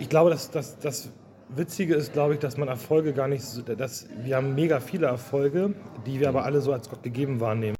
ich glaube, dass, dass, das Witzige ist, glaube ich, dass man Erfolge gar nicht so, dass wir haben mega viele Erfolge, die wir aber alle so als Gott gegeben wahrnehmen.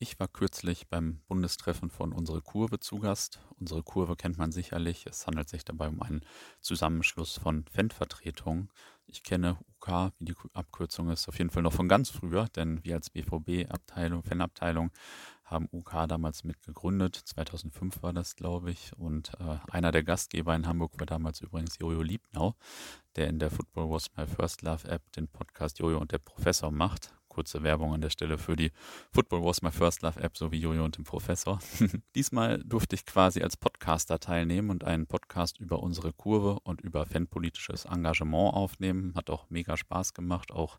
Ich war kürzlich beim Bundestreffen von Unsere Kurve zu Gast. Unsere Kurve kennt man sicherlich. Es handelt sich dabei um einen Zusammenschluss von Fanvertretungen. Ich kenne UK, wie die Abkürzung ist, auf jeden Fall noch von ganz früher, denn wir als BVB-Abteilung, Fanabteilung, haben UK damals mitgegründet. 2005 war das, glaube ich. Und äh, einer der Gastgeber in Hamburg war damals übrigens Jojo Liebnau, der in der Football Was My First Love App den Podcast Jojo und der Professor macht kurze Werbung an der Stelle für die Football Was My First Love App sowie Jojo und dem Professor. Diesmal durfte ich quasi als Podcaster teilnehmen und einen Podcast über unsere Kurve und über fanpolitisches Engagement aufnehmen. Hat auch mega Spaß gemacht, auch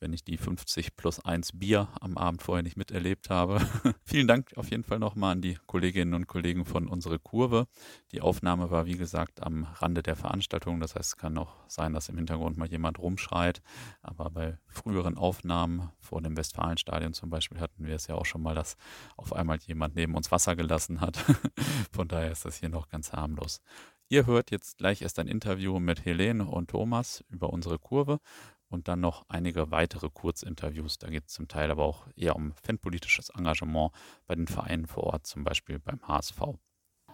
wenn ich die 50 plus 1 Bier am Abend vorher nicht miterlebt habe. Vielen Dank auf jeden Fall nochmal an die Kolleginnen und Kollegen von Unsere Kurve. Die Aufnahme war, wie gesagt, am Rande der Veranstaltung. Das heißt, es kann auch sein, dass im Hintergrund mal jemand rumschreit. Aber bei früheren Aufnahmen vor dem Westfalenstadion zum Beispiel hatten wir es ja auch schon mal, dass auf einmal jemand neben uns Wasser gelassen hat. Von daher ist das hier noch ganz harmlos. Ihr hört jetzt gleich erst ein Interview mit Helene und Thomas über unsere Kurve und dann noch einige weitere Kurzinterviews. Da geht es zum Teil aber auch eher um fanpolitisches Engagement bei den Vereinen vor Ort, zum Beispiel beim HSV.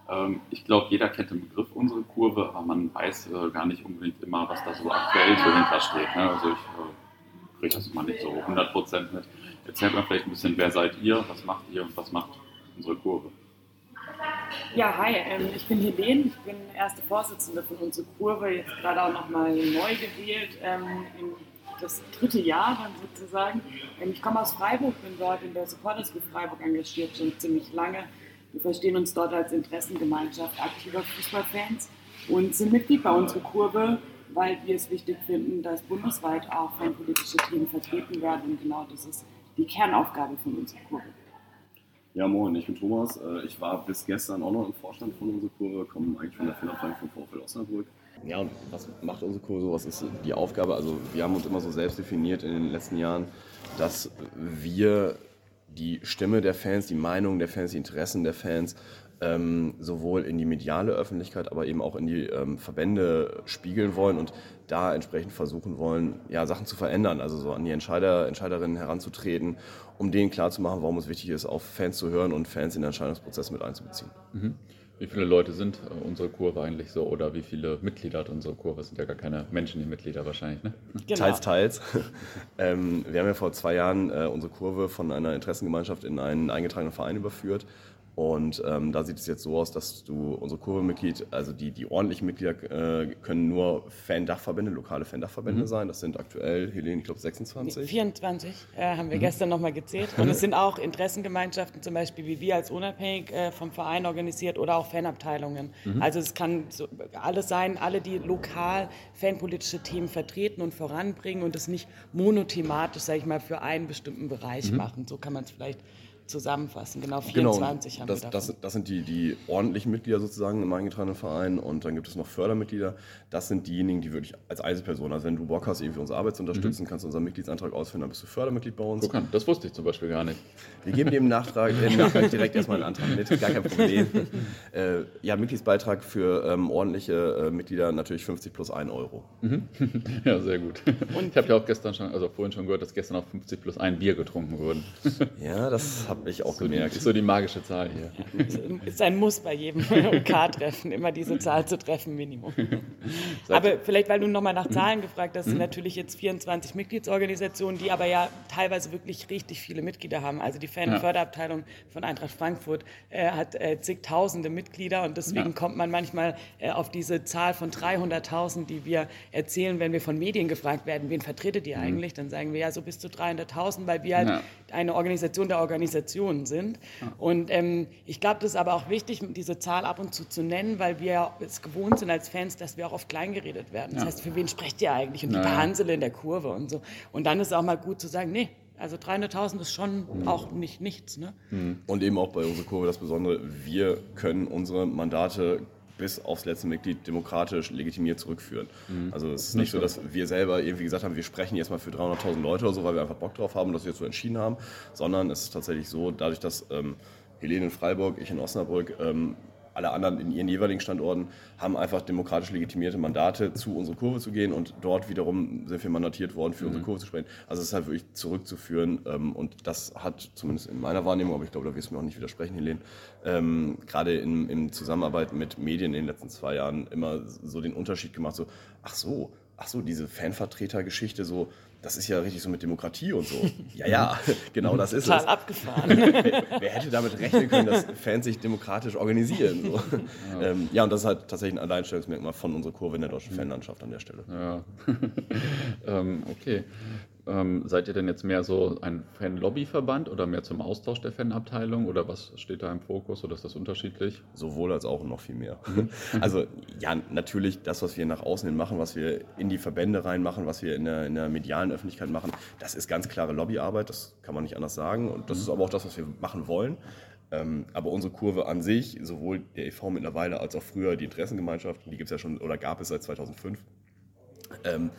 Ähm, ich glaube, jeder kennt den Begriff unsere Kurve, aber man weiß äh, gar nicht unbedingt immer, was da so aktuell so hintersteht. Ne? Also ich äh, kriege das immer nicht so 100% mit. Erzählt mal vielleicht ein bisschen, wer seid ihr, was macht ihr und was macht unsere Kurve? Ja, hi, ähm, ich bin Helene, ich bin erste Vorsitzende von unserer Kurve, jetzt gerade auch nochmal neu gewählt, ähm, in das dritte Jahr dann sozusagen. Ähm, ich komme aus Freiburg, bin dort in der Supporters Group Freiburg engagiert, schon ziemlich lange. Wir verstehen uns dort als Interessengemeinschaft aktiver Fußballfans und sind Mitglied bei unserer Kurve, weil wir es wichtig finden, dass bundesweit auch fanpolitische Themen vertreten werden und genau das ist die Kernaufgabe von unserer Kurve. Ja, moin, ich bin Thomas. Äh, ich war bis gestern auch noch im Vorstand von unserer Kurve, komme eigentlich von der Fanabteilung von VfL Osnabrück. Ja, und was macht unsere Kurve so? Was ist die Aufgabe? Also, wir haben uns immer so selbst definiert in den letzten Jahren, dass wir die Stimme der Fans, die Meinung der Fans, die Interessen der Fans ähm, sowohl in die mediale Öffentlichkeit, aber eben auch in die ähm, Verbände spiegeln wollen und da entsprechend versuchen wollen, ja, Sachen zu verändern, also so an die Entscheider, Entscheiderinnen heranzutreten, um denen klarzumachen, warum es wichtig ist, auf Fans zu hören und Fans in den Entscheidungsprozess mit einzubeziehen. Mhm. Wie viele Leute sind äh, unsere Kurve eigentlich so oder wie viele Mitglieder hat unsere Kurve? Es sind ja gar keine Menschen, die Mitglieder wahrscheinlich, ne? Genau. Teils, teils. ähm, wir haben ja vor zwei Jahren äh, unsere Kurve von einer Interessengemeinschaft in einen eingetragenen Verein überführt und ähm, da sieht es jetzt so aus, dass du unsere Kurve-Mitglied, also die, die ordentlichen Mitglieder äh, können nur Fan-Dachverbände, lokale Fan-Dachverbände mhm. sein. Das sind aktuell, Helene, ich glaube 26. 24 äh, haben wir mhm. gestern nochmal gezählt. Und es sind auch Interessengemeinschaften, zum Beispiel wie wir als unabhängig äh, vom Verein organisiert oder auch Fanabteilungen. Mhm. Also es kann so alles sein, alle, die lokal fanpolitische Themen vertreten und voranbringen und es nicht monothematisch, sage ich mal, für einen bestimmten Bereich mhm. machen. So kann man es vielleicht zusammenfassen. Genau, 24 genau, haben das, wir davon. Das, das sind die, die ordentlichen Mitglieder sozusagen im eingetragenen Verein und dann gibt es noch Fördermitglieder. Das sind diejenigen, die wirklich als Einzelperson, also wenn du Bock hast, irgendwie unsere Arbeit zu unterstützen, mhm. kannst du unseren Mitgliedsantrag ausführen, dann bist du Fördermitglied bei uns. Guck das wusste ich zum Beispiel gar nicht. Wir geben dem Nachtrag, äh, Nachtrag direkt erstmal einen Antrag mit, gar kein Problem. äh, ja, Mitgliedsbeitrag für ähm, ordentliche äh, Mitglieder natürlich 50 plus 1 Euro. Mhm. Ja, sehr gut. Und ich habe ja auch gestern schon, also vorhin schon gehört, dass gestern auch 50 plus 1 Bier getrunken wurden. ja, das habe habe ich auch so gemerkt. Die, so die magische Zahl hier. Ist ein Muss bei jedem K-Treffen, immer diese Zahl zu treffen, Minimum. aber vielleicht, weil du nochmal nach Zahlen gefragt hast, sind natürlich jetzt 24 Mitgliedsorganisationen, die aber ja teilweise wirklich richtig viele Mitglieder haben. Also die Fan-Förderabteilung von Eintracht Frankfurt äh, hat äh, zigtausende Mitglieder und deswegen ja. kommt man manchmal äh, auf diese Zahl von 300.000, die wir erzählen, wenn wir von Medien gefragt werden, wen vertretet ihr mhm. eigentlich? Dann sagen wir ja so bis zu 300.000, weil wir halt ja. Eine Organisation der Organisationen sind. Ja. Und ähm, ich glaube, das ist aber auch wichtig, diese Zahl ab und zu zu nennen, weil wir es gewohnt sind als Fans, dass wir auch oft kleingeredet werden. Das heißt, für wen sprecht ihr eigentlich? Und die Hansele in der Kurve und so. Und dann ist es auch mal gut zu sagen, nee, also 300.000 ist schon mhm. auch nicht nichts. Ne? Mhm. Und eben auch bei unserer Kurve das Besondere, wir können unsere Mandate bis aufs letzte Mitglied demokratisch legitimiert zurückführen. Mhm. Also es ist nicht so, dass wir selber irgendwie gesagt haben, wir sprechen jetzt mal für 300.000 Leute oder so, weil wir einfach Bock drauf haben und das jetzt so entschieden haben, sondern es ist tatsächlich so, dadurch, dass ähm, Helene in Freiburg, ich in Osnabrück ähm, alle anderen in ihren jeweiligen Standorten haben einfach demokratisch legitimierte Mandate, zu unserer Kurve zu gehen und dort wiederum sind wir mandatiert worden, für mhm. unsere Kurve zu sprechen. Also es ist halt wirklich zurückzuführen ähm, und das hat zumindest in meiner Wahrnehmung, aber ich glaube, da wirst du mir auch nicht widersprechen, Helene, ähm, gerade in, in Zusammenarbeit mit Medien in den letzten zwei Jahren immer so den Unterschied gemacht, so, ach so, ach so, diese Fanvertretergeschichte, so, das ist ja richtig so mit Demokratie und so. Ja, ja, genau das ist Total es. abgefahren. Wer hätte damit rechnen können, dass Fans sich demokratisch organisieren? So. Ja. Ähm, ja, und das ist halt tatsächlich ein Alleinstellungsmerkmal von unserer Kurve in der deutschen Fanlandschaft an der Stelle. Ja, ähm, okay. Ähm, seid ihr denn jetzt mehr so ein Fan-Lobby-Verband oder mehr zum Austausch der Fanabteilung oder was steht da im Fokus oder ist das unterschiedlich? Sowohl als auch noch viel mehr. Mhm. Also ja, natürlich das, was wir nach außen hin machen, was wir in die Verbände reinmachen, was wir in der, in der medialen Öffentlichkeit machen, das ist ganz klare Lobbyarbeit, das kann man nicht anders sagen und das mhm. ist aber auch das, was wir machen wollen. Ähm, aber unsere Kurve an sich, sowohl der e.V. mittlerweile als auch früher die Interessengemeinschaften, die gibt es ja schon oder gab es seit 2005, ähm,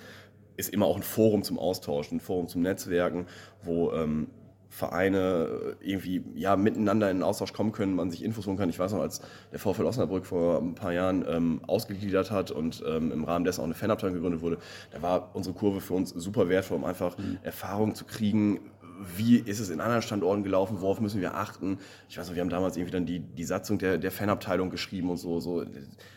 ist immer auch ein Forum zum Austauschen, ein Forum zum Netzwerken, wo ähm, Vereine irgendwie ja, miteinander in den Austausch kommen können, man sich Infos holen kann. Ich weiß noch, als der VfL Osnabrück vor ein paar Jahren ähm, ausgegliedert hat und ähm, im Rahmen dessen auch eine Fanabteilung gegründet wurde, da war unsere Kurve für uns super wertvoll, um einfach mhm. Erfahrung zu kriegen, wie ist es in anderen Standorten gelaufen, worauf müssen wir achten. Ich weiß noch, wir haben damals irgendwie dann die, die Satzung der, der Fanabteilung geschrieben und so, so.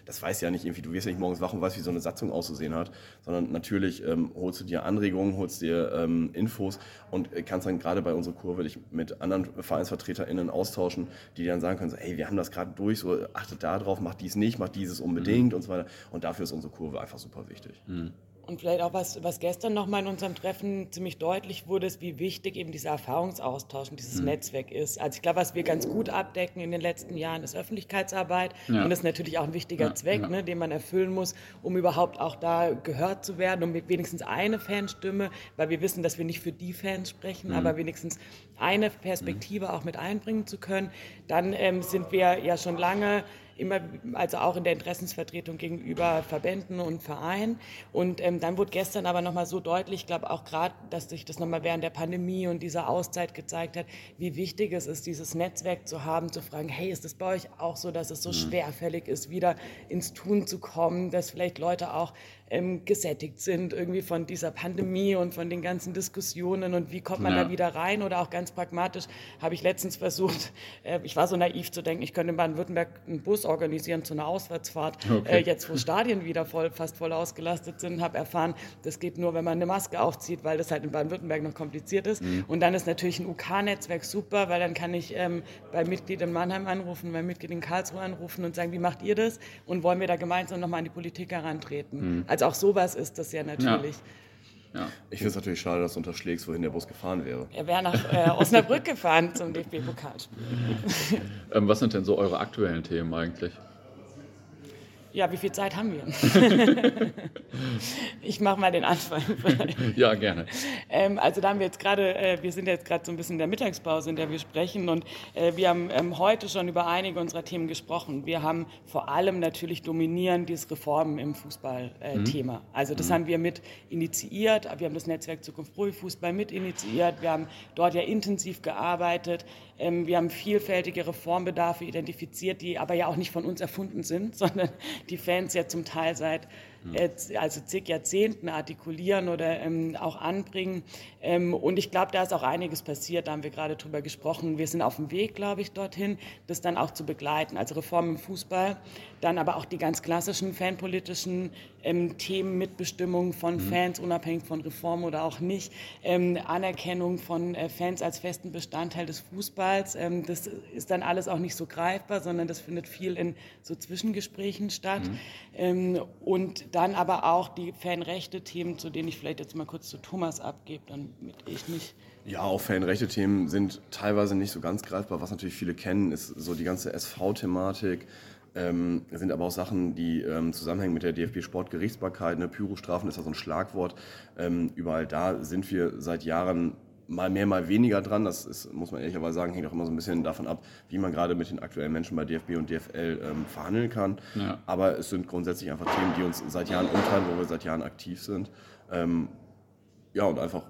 Das weiß ja nicht irgendwie, du wirst ja nicht morgens wach und weißt, wie so eine Satzung auszusehen hat, sondern natürlich ähm, holst du dir Anregungen, holst dir ähm, Infos und kannst dann gerade bei unserer Kurve dich mit anderen VereinsvertreterInnen austauschen, die dir dann sagen können, so, hey, wir haben das gerade durch, so achtet da drauf, macht dies nicht, macht dieses unbedingt mhm. und so weiter. Und dafür ist unsere Kurve einfach super wichtig. Mhm. Und vielleicht auch was, was gestern nochmal in unserem Treffen ziemlich deutlich wurde, ist, wie wichtig eben dieser Erfahrungsaustausch und dieses mhm. Netzwerk ist. Also ich glaube, was wir ganz gut abdecken in den letzten Jahren, ist Öffentlichkeitsarbeit. Ja. Und das ist natürlich auch ein wichtiger ja, Zweck, ja. Ne, den man erfüllen muss, um überhaupt auch da gehört zu werden, um wenigstens eine Fanstimme, weil wir wissen, dass wir nicht für die Fans sprechen, mhm. aber wenigstens eine Perspektive mhm. auch mit einbringen zu können. Dann ähm, sind wir ja schon lange immer, also auch in der Interessensvertretung gegenüber Verbänden und Vereinen. Und ähm, dann wurde gestern aber nochmal so deutlich, ich glaube auch gerade, dass sich das nochmal während der Pandemie und dieser Auszeit gezeigt hat, wie wichtig es ist, dieses Netzwerk zu haben, zu fragen, hey, ist es bei euch auch so, dass es so mhm. schwerfällig ist, wieder ins Tun zu kommen, dass vielleicht Leute auch ähm, gesättigt sind irgendwie von dieser Pandemie und von den ganzen Diskussionen und wie kommt man ja. da wieder rein oder auch ganz pragmatisch habe ich letztens versucht, äh, ich war so naiv zu denken, ich könnte in Baden-Württemberg einen Bus organisieren zu einer Auswärtsfahrt, okay. äh, jetzt wo Stadien wieder voll, fast voll ausgelastet sind, habe erfahren, das geht nur, wenn man eine Maske aufzieht, weil das halt in Baden-Württemberg noch kompliziert ist mhm. und dann ist natürlich ein UK-Netzwerk super, weil dann kann ich ähm, bei Mitglied in Mannheim anrufen, bei Mitglied in Karlsruhe anrufen und sagen, wie macht ihr das und wollen wir da gemeinsam nochmal an die Politik herantreten. Mhm. Also auch sowas ist das ja natürlich. Ja. Ja. Ich finde es natürlich schade, dass du unterschlägst, wohin der Bus gefahren wäre. Er wäre nach äh, Osnabrück gefahren zum DFB-Pokalspiel. ähm, was sind denn so eure aktuellen Themen eigentlich? Ja, wie viel Zeit haben wir? ich mache mal den Anfang. ja, gerne. Ähm, also da haben wir jetzt gerade, äh, wir sind jetzt gerade so ein bisschen in der Mittagspause, in der wir sprechen und äh, wir haben ähm, heute schon über einige unserer Themen gesprochen. Wir haben vor allem natürlich dominierend dieses Reformen im Fußballthema. Äh, mhm. Also das mhm. haben wir mit initiiert. Wir haben das Netzwerk Zukunft Profifußball mit initiiert. Wir haben dort ja intensiv gearbeitet. Ähm, wir haben vielfältige Reformbedarfe identifiziert, die aber ja auch nicht von uns erfunden sind, sondern die Fans ja zum Teil seit also zig Jahrzehnten artikulieren oder ähm, auch anbringen. Ähm, und ich glaube, da ist auch einiges passiert, da haben wir gerade drüber gesprochen. Wir sind auf dem Weg, glaube ich, dorthin, das dann auch zu begleiten. Also Reform im Fußball, dann aber auch die ganz klassischen fanpolitischen ähm, Themen, Mitbestimmung von mhm. Fans, unabhängig von Reform oder auch nicht, ähm, Anerkennung von äh, Fans als festen Bestandteil des Fußballs. Ähm, das ist dann alles auch nicht so greifbar, sondern das findet viel in so Zwischengesprächen statt. Mhm. Ähm, und dann aber auch die Fanrechte-Themen, zu denen ich vielleicht jetzt mal kurz zu Thomas abgebe, damit ich nicht. Ja, auch Fanrechte-Themen sind teilweise nicht so ganz greifbar. Was natürlich viele kennen, ist so die ganze SV-Thematik. Ähm, sind aber auch Sachen, die ähm, zusammenhängen mit der DFB-Sportgerichtsbarkeit. Ne? Pyrostrafen ist ja so ein Schlagwort. Ähm, überall da sind wir seit Jahren mal mehr, mal weniger dran. Das ist, muss man ehrlicherweise sagen, hängt auch immer so ein bisschen davon ab, wie man gerade mit den aktuellen Menschen bei DFB und DFL ähm, verhandeln kann. Ja. Aber es sind grundsätzlich einfach Themen, die uns seit Jahren umtreiben, wo wir seit Jahren aktiv sind. Ähm, ja, und einfach,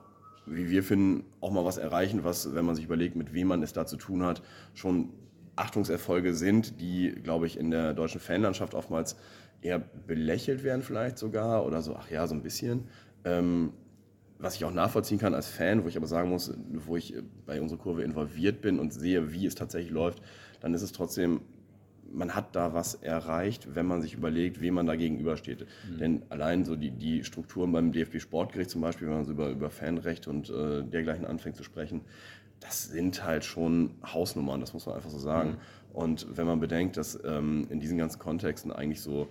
wie wir finden, auch mal was erreichen, was, wenn man sich überlegt, mit wem man es da zu tun hat, schon Achtungserfolge sind, die, glaube ich, in der deutschen Fanlandschaft oftmals eher belächelt werden vielleicht sogar oder so, ach ja, so ein bisschen. Ähm, was ich auch nachvollziehen kann als Fan, wo ich aber sagen muss, wo ich bei unserer Kurve involviert bin und sehe, wie es tatsächlich läuft, dann ist es trotzdem, man hat da was erreicht, wenn man sich überlegt, wem man da gegenübersteht. Mhm. Denn allein so die, die Strukturen beim DFB Sportgericht zum Beispiel, wenn man so über, über Fanrecht und äh, dergleichen anfängt zu sprechen, das sind halt schon Hausnummern, das muss man einfach so sagen. Mhm. Und wenn man bedenkt, dass ähm, in diesen ganzen Kontexten eigentlich so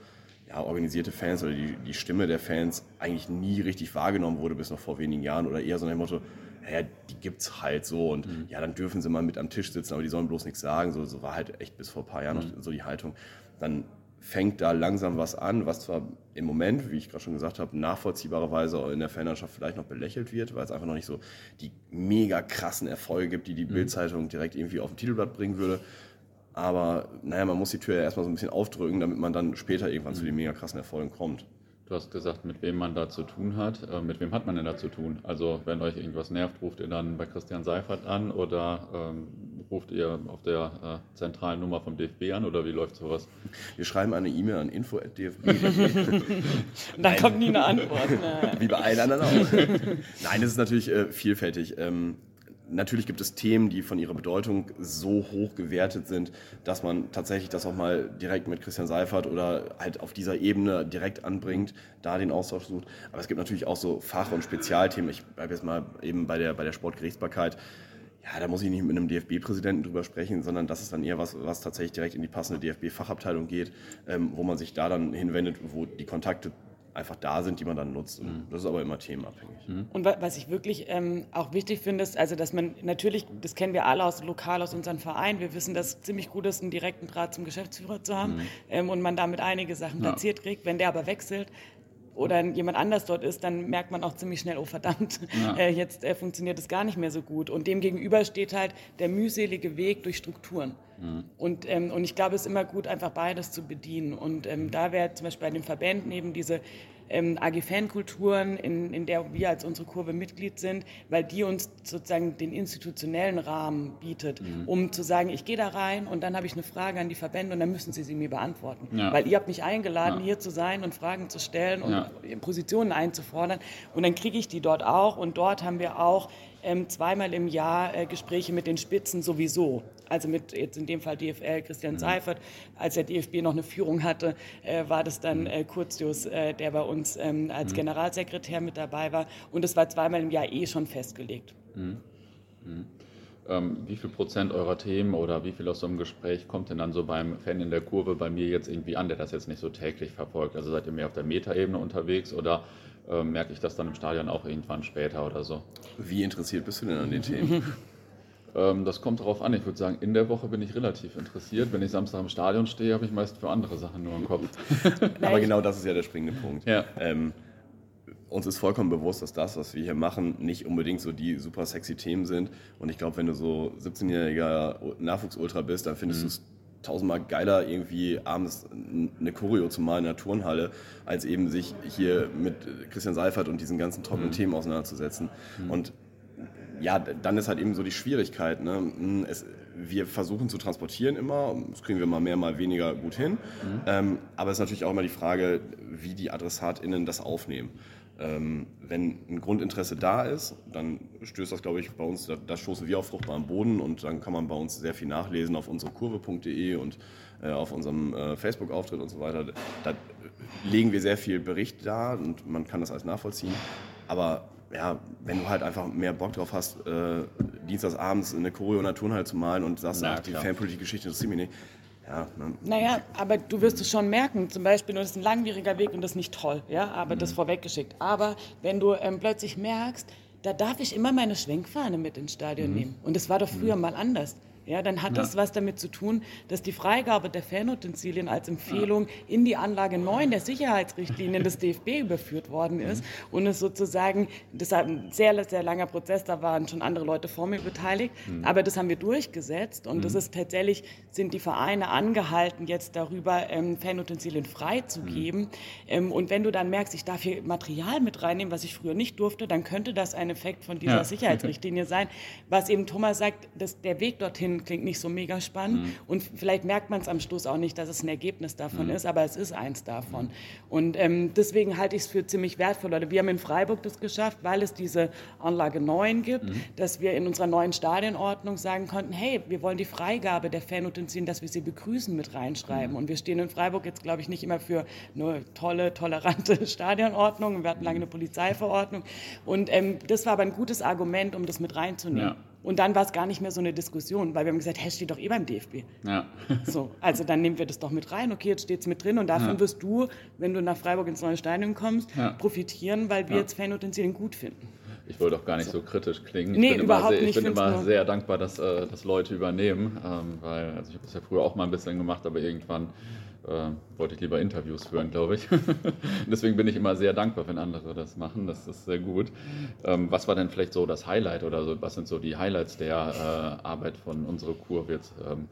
ja, organisierte Fans oder die, die Stimme der Fans eigentlich nie richtig wahrgenommen wurde bis noch vor wenigen Jahren oder eher so nach dem Motto, naja, die gibt's halt so und mhm. ja, dann dürfen sie mal mit am Tisch sitzen, aber die sollen bloß nichts sagen. So, so war halt echt bis vor ein paar Jahren mhm. noch so die Haltung. Dann fängt da langsam was an, was zwar im Moment, wie ich gerade schon gesagt habe, nachvollziehbarerweise in der Fanlandschaft vielleicht noch belächelt wird, weil es einfach noch nicht so die mega krassen Erfolge gibt, die die mhm. Bildzeitung direkt irgendwie auf dem Titelblatt bringen würde. Aber naja, man muss die Tür ja erstmal so ein bisschen aufdrücken, damit man dann später irgendwann zu den mega krassen Erfolgen kommt. Du hast gesagt, mit wem man da zu tun hat. Äh, mit wem hat man denn da zu tun? Also wenn euch irgendwas nervt, ruft ihr dann bei Christian Seifert an oder ähm, ruft ihr auf der äh, zentralen Nummer vom DFB an oder wie läuft sowas? Wir schreiben eine E-Mail an info.dfb. da kommt nie eine Antwort. Ne? Wie bei allen anderen auch. Nein, es ist natürlich äh, vielfältig. Ähm, Natürlich gibt es Themen, die von ihrer Bedeutung so hoch gewertet sind, dass man tatsächlich das auch mal direkt mit Christian Seifert oder halt auf dieser Ebene direkt anbringt, da den Austausch sucht. Aber es gibt natürlich auch so Fach- und Spezialthemen. Ich bleibe jetzt mal eben bei der, bei der Sportgerichtsbarkeit. Ja, da muss ich nicht mit einem DFB-Präsidenten drüber sprechen, sondern das ist dann eher was, was tatsächlich direkt in die passende DFB-Fachabteilung geht, ähm, wo man sich da dann hinwendet, wo die Kontakte einfach da sind, die man dann nutzt. Und mhm. das ist aber immer themenabhängig. Mhm. Und was ich wirklich ähm, auch wichtig finde, ist, also dass man natürlich, das kennen wir alle aus lokal aus unserem Verein, wir wissen, dass es ziemlich gut ist, einen direkten Draht zum Geschäftsführer zu haben mhm. ähm, und man damit einige Sachen ja. platziert kriegt. Wenn der aber wechselt, oder jemand anders dort ist, dann merkt man auch ziemlich schnell, oh verdammt, ja. äh, jetzt äh, funktioniert es gar nicht mehr so gut. Und dem gegenüber steht halt der mühselige Weg durch Strukturen. Mhm. Und, ähm, und ich glaube, es ist immer gut, einfach beides zu bedienen. Und ähm, da wäre zum Beispiel bei den Verbänden eben diese ähm, AG-Fankulturen, in, in der wir als unsere Kurve Mitglied sind, weil die uns sozusagen den institutionellen Rahmen bietet, mhm. um zu sagen, ich gehe da rein und dann habe ich eine Frage an die Verbände und dann müssen sie sie mir beantworten. Ja. Weil ihr habt mich eingeladen, ja. hier zu sein und Fragen zu stellen und ja. Positionen einzufordern und dann kriege ich die dort auch und dort haben wir auch ähm, zweimal im Jahr äh, Gespräche mit den Spitzen sowieso. Also mit jetzt in dem Fall DFL Christian mhm. Seifert. Als der DFB noch eine Führung hatte, äh, war das dann mhm. äh, Kurzius, äh, der bei uns ähm, als mhm. Generalsekretär mit dabei war. Und es war zweimal im Jahr eh schon festgelegt. Mhm. Mhm. Ähm, wie viel Prozent eurer Themen oder wie viel aus so einem Gespräch kommt denn dann so beim Fan in der Kurve bei mir jetzt irgendwie an, der das jetzt nicht so täglich verfolgt? Also seid ihr mehr auf der Metaebene unterwegs oder äh, merke ich das dann im Stadion auch irgendwann später oder so. Wie interessiert bist du denn an den Themen? ähm, das kommt darauf an. Ich würde sagen, in der Woche bin ich relativ interessiert. Wenn ich Samstag im Stadion stehe, habe ich meist für andere Sachen nur im Kopf. Aber genau das ist ja der springende Punkt. Ja. Ähm, uns ist vollkommen bewusst, dass das, was wir hier machen, nicht unbedingt so die super sexy Themen sind. Und ich glaube, wenn du so 17-jähriger Nachwuchsultra bist, dann findest mhm. du es tausendmal geiler, irgendwie abends eine Choreo zu malen in der Turnhalle, als eben sich hier mit Christian Seifert und diesen ganzen trockenen mhm. Themen auseinanderzusetzen. Mhm. Und ja, dann ist halt eben so die Schwierigkeit. Ne? Es, wir versuchen zu transportieren immer, das kriegen wir mal mehr, mal weniger gut hin. Mhm. Ähm, aber es ist natürlich auch immer die Frage, wie die AdressatInnen das aufnehmen. Ähm, wenn ein Grundinteresse da ist, dann stößt das, glaube ich, bei uns, da, da stoßen wir auf fruchtbaren Boden und dann kann man bei uns sehr viel nachlesen auf unsere Kurve.de und äh, auf unserem äh, Facebook-Auftritt und so weiter. Da legen wir sehr viel Bericht da und man kann das alles nachvollziehen. Aber ja, wenn du halt einfach mehr Bock drauf hast, äh, dienstagsabends eine Choreo in der Turnhalle zu malen und sagst, ach, die Fanpolitik-Geschichte interessiert mich nicht. Ja, ne. Naja, aber du wirst es schon merken, zum Beispiel, das ist ein langwieriger Weg und das ist nicht toll, ja, aber mhm. das vorweggeschickt. Aber wenn du ähm, plötzlich merkst, da darf ich immer meine Schwenkfahne mit ins Stadion mhm. nehmen. Und das war doch früher mhm. mal anders ja, dann hat ja. das was damit zu tun, dass die Freigabe der Fanutensilien als Empfehlung in die Anlage 9 der Sicherheitsrichtlinien des DFB überführt worden ist mhm. und es sozusagen, das war ein sehr, sehr langer Prozess, da waren schon andere Leute vor mir beteiligt, mhm. aber das haben wir durchgesetzt und mhm. das ist tatsächlich, sind die Vereine angehalten, jetzt darüber ähm, Fanutensilien freizugeben mhm. ähm, und wenn du dann merkst, ich darf hier Material mit reinnehmen, was ich früher nicht durfte, dann könnte das ein Effekt von dieser ja. Sicherheitsrichtlinie sein, was eben Thomas sagt, dass der Weg dorthin klingt nicht so mega spannend. Mhm. Und vielleicht merkt man es am Schluss auch nicht, dass es ein Ergebnis davon mhm. ist, aber es ist eins davon. Und ähm, deswegen halte ich es für ziemlich wertvoll. Oder wir haben in Freiburg das geschafft, weil es diese Anlage 9 gibt, mhm. dass wir in unserer neuen Stadionordnung sagen konnten, hey, wir wollen die Freigabe der Fanutensilien, dass wir sie begrüßen, mit reinschreiben. Mhm. Und wir stehen in Freiburg jetzt, glaube ich, nicht immer für eine tolle, tolerante Stadionordnung. Wir hatten lange eine Polizeiverordnung. Und ähm, das war aber ein gutes Argument, um das mit reinzunehmen. Ja. Und dann war es gar nicht mehr so eine Diskussion, weil wir haben gesagt, hey, steht doch eh beim DFB. Ja. So, also dann nehmen wir das doch mit rein. Okay, jetzt steht es mit drin und davon ja. wirst du, wenn du nach Freiburg ins neue Stadion kommst, ja. profitieren, weil wir jetzt Fanutensilien gut finden. Ich wollte auch gar nicht so, so kritisch klingen. Ich nee, bin überhaupt immer sehr, ich nicht. Ich bin immer sehr dankbar, dass, äh, dass Leute übernehmen, ähm, weil also ich habe das ja früher auch mal ein bisschen gemacht, aber irgendwann äh, wollte ich lieber Interviews führen, glaube ich. Deswegen bin ich immer sehr dankbar, wenn andere das machen. Das ist sehr gut. Ähm, was war denn vielleicht so das Highlight oder so, was sind so die Highlights der äh, Arbeit von unserer Kurve jetzt? Ähm,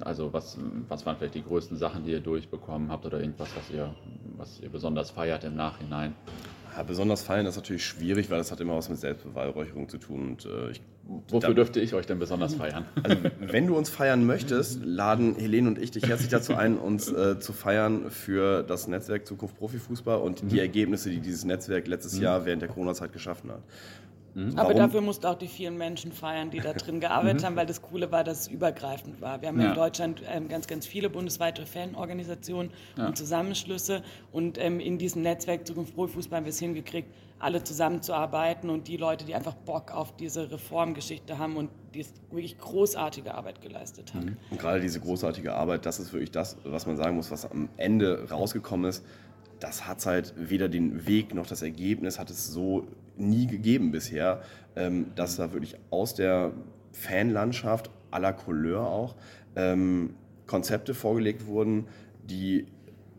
also was, was waren vielleicht die größten Sachen, die ihr durchbekommen habt oder irgendwas, was ihr, was ihr besonders feiert im Nachhinein? Ja, besonders feiern ist natürlich schwierig, weil das hat immer was mit Selbstbeweihräucherung zu tun. Und, äh, ich, Wofür dürfte ich euch denn besonders feiern? Also, wenn du uns feiern möchtest, laden Helene und ich dich herzlich dazu ein, uns äh, zu feiern für das Netzwerk Zukunft Profifußball und die mhm. Ergebnisse, die dieses Netzwerk letztes mhm. Jahr während der Corona-Zeit geschaffen hat. Mhm. Aber dafür musste auch die vielen Menschen feiern, die da drin gearbeitet haben, weil das Coole war, dass es übergreifend war. Wir haben ja. in Deutschland ähm, ganz, ganz viele bundesweite Fanorganisationen ja. und Zusammenschlüsse und ähm, in diesem Netzwerk Zukunft Profifußball haben wir es hingekriegt, alle zusammenzuarbeiten und die Leute, die einfach Bock auf diese Reformgeschichte haben und die wirklich großartige Arbeit geleistet haben. Mhm. Und gerade diese großartige Arbeit, das ist wirklich das, was man sagen muss, was am Ende rausgekommen ist. Das hat halt weder den Weg noch das Ergebnis hat es so nie gegeben bisher, ähm, dass da wirklich aus der Fanlandschaft à la Couleur auch ähm, Konzepte vorgelegt wurden, die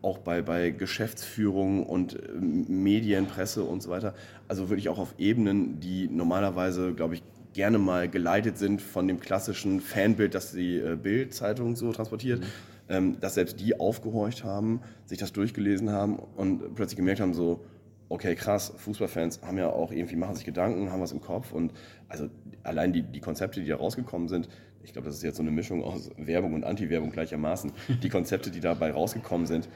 auch bei, bei Geschäftsführung und äh, Medien, Presse und so weiter, also wirklich auch auf Ebenen, die normalerweise, glaube ich, gerne mal geleitet sind von dem klassischen Fanbild, das die äh, Bild-Zeitung so transportiert, mhm. ähm, dass selbst die aufgehorcht haben, sich das durchgelesen haben und plötzlich gemerkt haben, so, okay, krass, Fußballfans haben ja auch irgendwie, machen sich Gedanken, haben was im Kopf und also allein die, die Konzepte, die da rausgekommen sind, ich glaube, das ist jetzt so eine Mischung aus Werbung und Anti-Werbung gleichermaßen, die Konzepte, die dabei rausgekommen sind,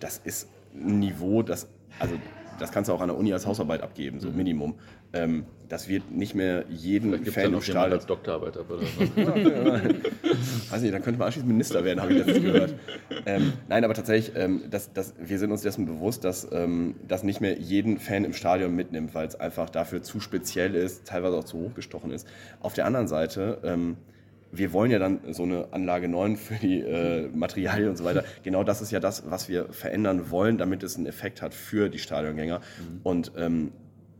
das ist ein Niveau, das, also das kannst du auch an der Uni als Hausarbeit abgeben, so mhm. Minimum. Ähm, das wird nicht mehr jeden Fan im Stadion. als Doktorarbeit ab oder so. Weiß nicht, dann könnte man anschließend Minister werden, habe ich letztens gehört. Ähm, nein, aber tatsächlich, ähm, das, das, wir sind uns dessen bewusst, dass ähm, das nicht mehr jeden Fan im Stadion mitnimmt, weil es einfach dafür zu speziell ist, teilweise auch zu hochgestochen ist. Auf der anderen Seite, ähm, wir wollen ja dann so eine Anlage 9 für die äh, Materialien und so weiter. Genau das ist ja das, was wir verändern wollen, damit es einen Effekt hat für die Stadiongänger. Mhm. Und ähm,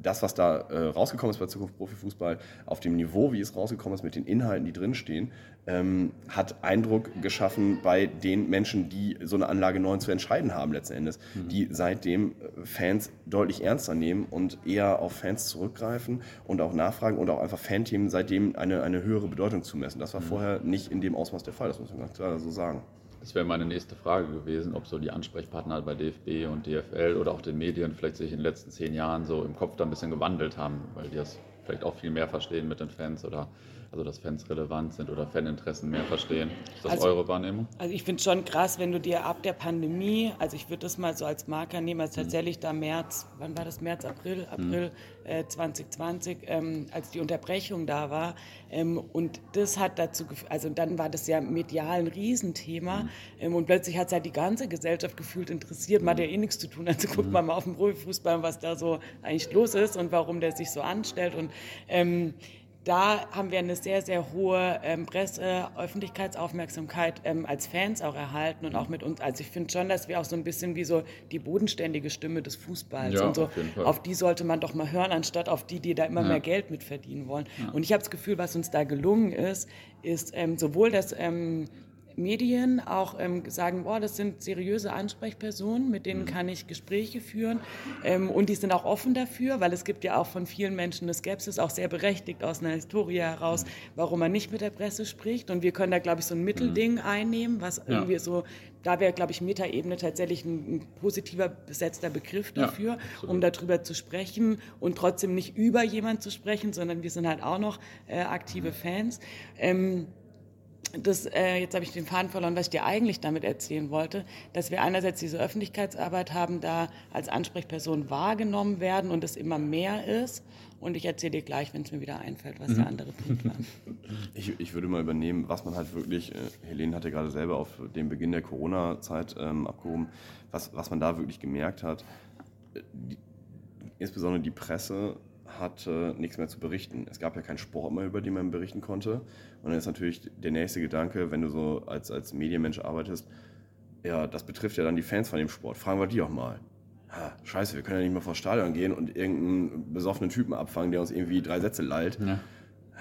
das, was da äh, rausgekommen ist bei Zukunft Profifußball, auf dem Niveau, wie es rausgekommen ist, mit den Inhalten, die drinstehen, ähm, hat Eindruck geschaffen bei den Menschen, die so eine Anlage 9 zu entscheiden haben letzten Endes, mhm. die seitdem äh, Fans deutlich ernster nehmen und eher auf Fans zurückgreifen und auch nachfragen und auch einfach Fanthemen seitdem eine, eine höhere Bedeutung zumessen. Das war mhm. vorher nicht in dem Ausmaß der Fall, das muss man ganz klar so sagen. Das wäre meine nächste Frage gewesen, ob so die Ansprechpartner bei DFB und DFL oder auch den Medien vielleicht sich in den letzten zehn Jahren so im Kopf da ein bisschen gewandelt haben, weil die das vielleicht auch viel mehr verstehen mit den Fans oder Also dass Fans relevant sind oder Faninteressen mehr verstehen. Ist das Also- eure Wahrnehmung? Also ich finde es schon krass, wenn du dir ab der Pandemie, also ich würde das mal so als Marker nehmen, als tatsächlich da März, wann war das? März, April, April äh, 2020, ähm, als die Unterbrechung da war. Ähm, und das hat dazu geführt, also dann war das ja medial ein Riesenthema. Ähm, und plötzlich hat es halt die ganze Gesellschaft gefühlt interessiert. Man hat ja eh nichts zu tun, also guckt man mal auf den Profifußball, was da so eigentlich los ist und warum der sich so anstellt. Und ähm, da haben wir eine sehr, sehr hohe ähm, Presse-, Öffentlichkeitsaufmerksamkeit ähm, als Fans auch erhalten und auch mit uns. Also ich finde schon, dass wir auch so ein bisschen wie so die bodenständige Stimme des Fußballs Ja, und so. auf. Auf die sollte man doch mal hören, anstatt auf die, die da immer Ja. mehr Geld mit verdienen wollen. Und ich habe das Gefühl, was uns da gelungen ist, ist ähm, sowohl das ähm, Medien auch ähm, sagen, boah, das sind seriöse Ansprechpersonen, mit Mhm. denen kann ich Gespräche führen. Ähm, und die sind auch offen dafür, weil es gibt ja auch von vielen Menschen eine Skepsis, auch sehr berechtigt aus einer Historie heraus, Mhm. warum man nicht mit der Presse spricht. Und wir können da, glaube ich, so ein Mittelding einnehmen, was Mhm. Ja. irgendwie so, da wäre, glaube ich, Metaebene tatsächlich ein, ein positiver besetzter Begriff Ja, dafür, absolut. um darüber zu sprechen und trotzdem nicht über jemand zu sprechen, sondern wir sind halt auch noch äh, aktive Fans. Ähm, das, äh, jetzt habe ich den Faden verloren, was ich dir eigentlich damit erzählen wollte, dass wir einerseits diese Öffentlichkeitsarbeit haben, da als Ansprechperson wahrgenommen werden und es immer mehr ist. Und ich erzähle dir gleich, wenn es mir wieder einfällt, was der andere Punkt war. Ich, ich würde mal übernehmen, was man halt wirklich, äh, Helene hatte gerade selber auf den Beginn der Corona-Zeit ähm, abgehoben, was, was man da wirklich gemerkt hat, äh, die, insbesondere die Presse hatte nichts mehr zu berichten. Es gab ja keinen Sport mehr, über den man berichten konnte. Und dann ist natürlich der nächste Gedanke, wenn du so als, als Medienmensch arbeitest, ja, das betrifft ja dann die Fans von dem Sport. Fragen wir die auch mal. Ha, scheiße, wir können ja nicht mehr vor Stadion gehen und irgendeinen besoffenen Typen abfangen, der uns irgendwie drei Sätze lallt Ja.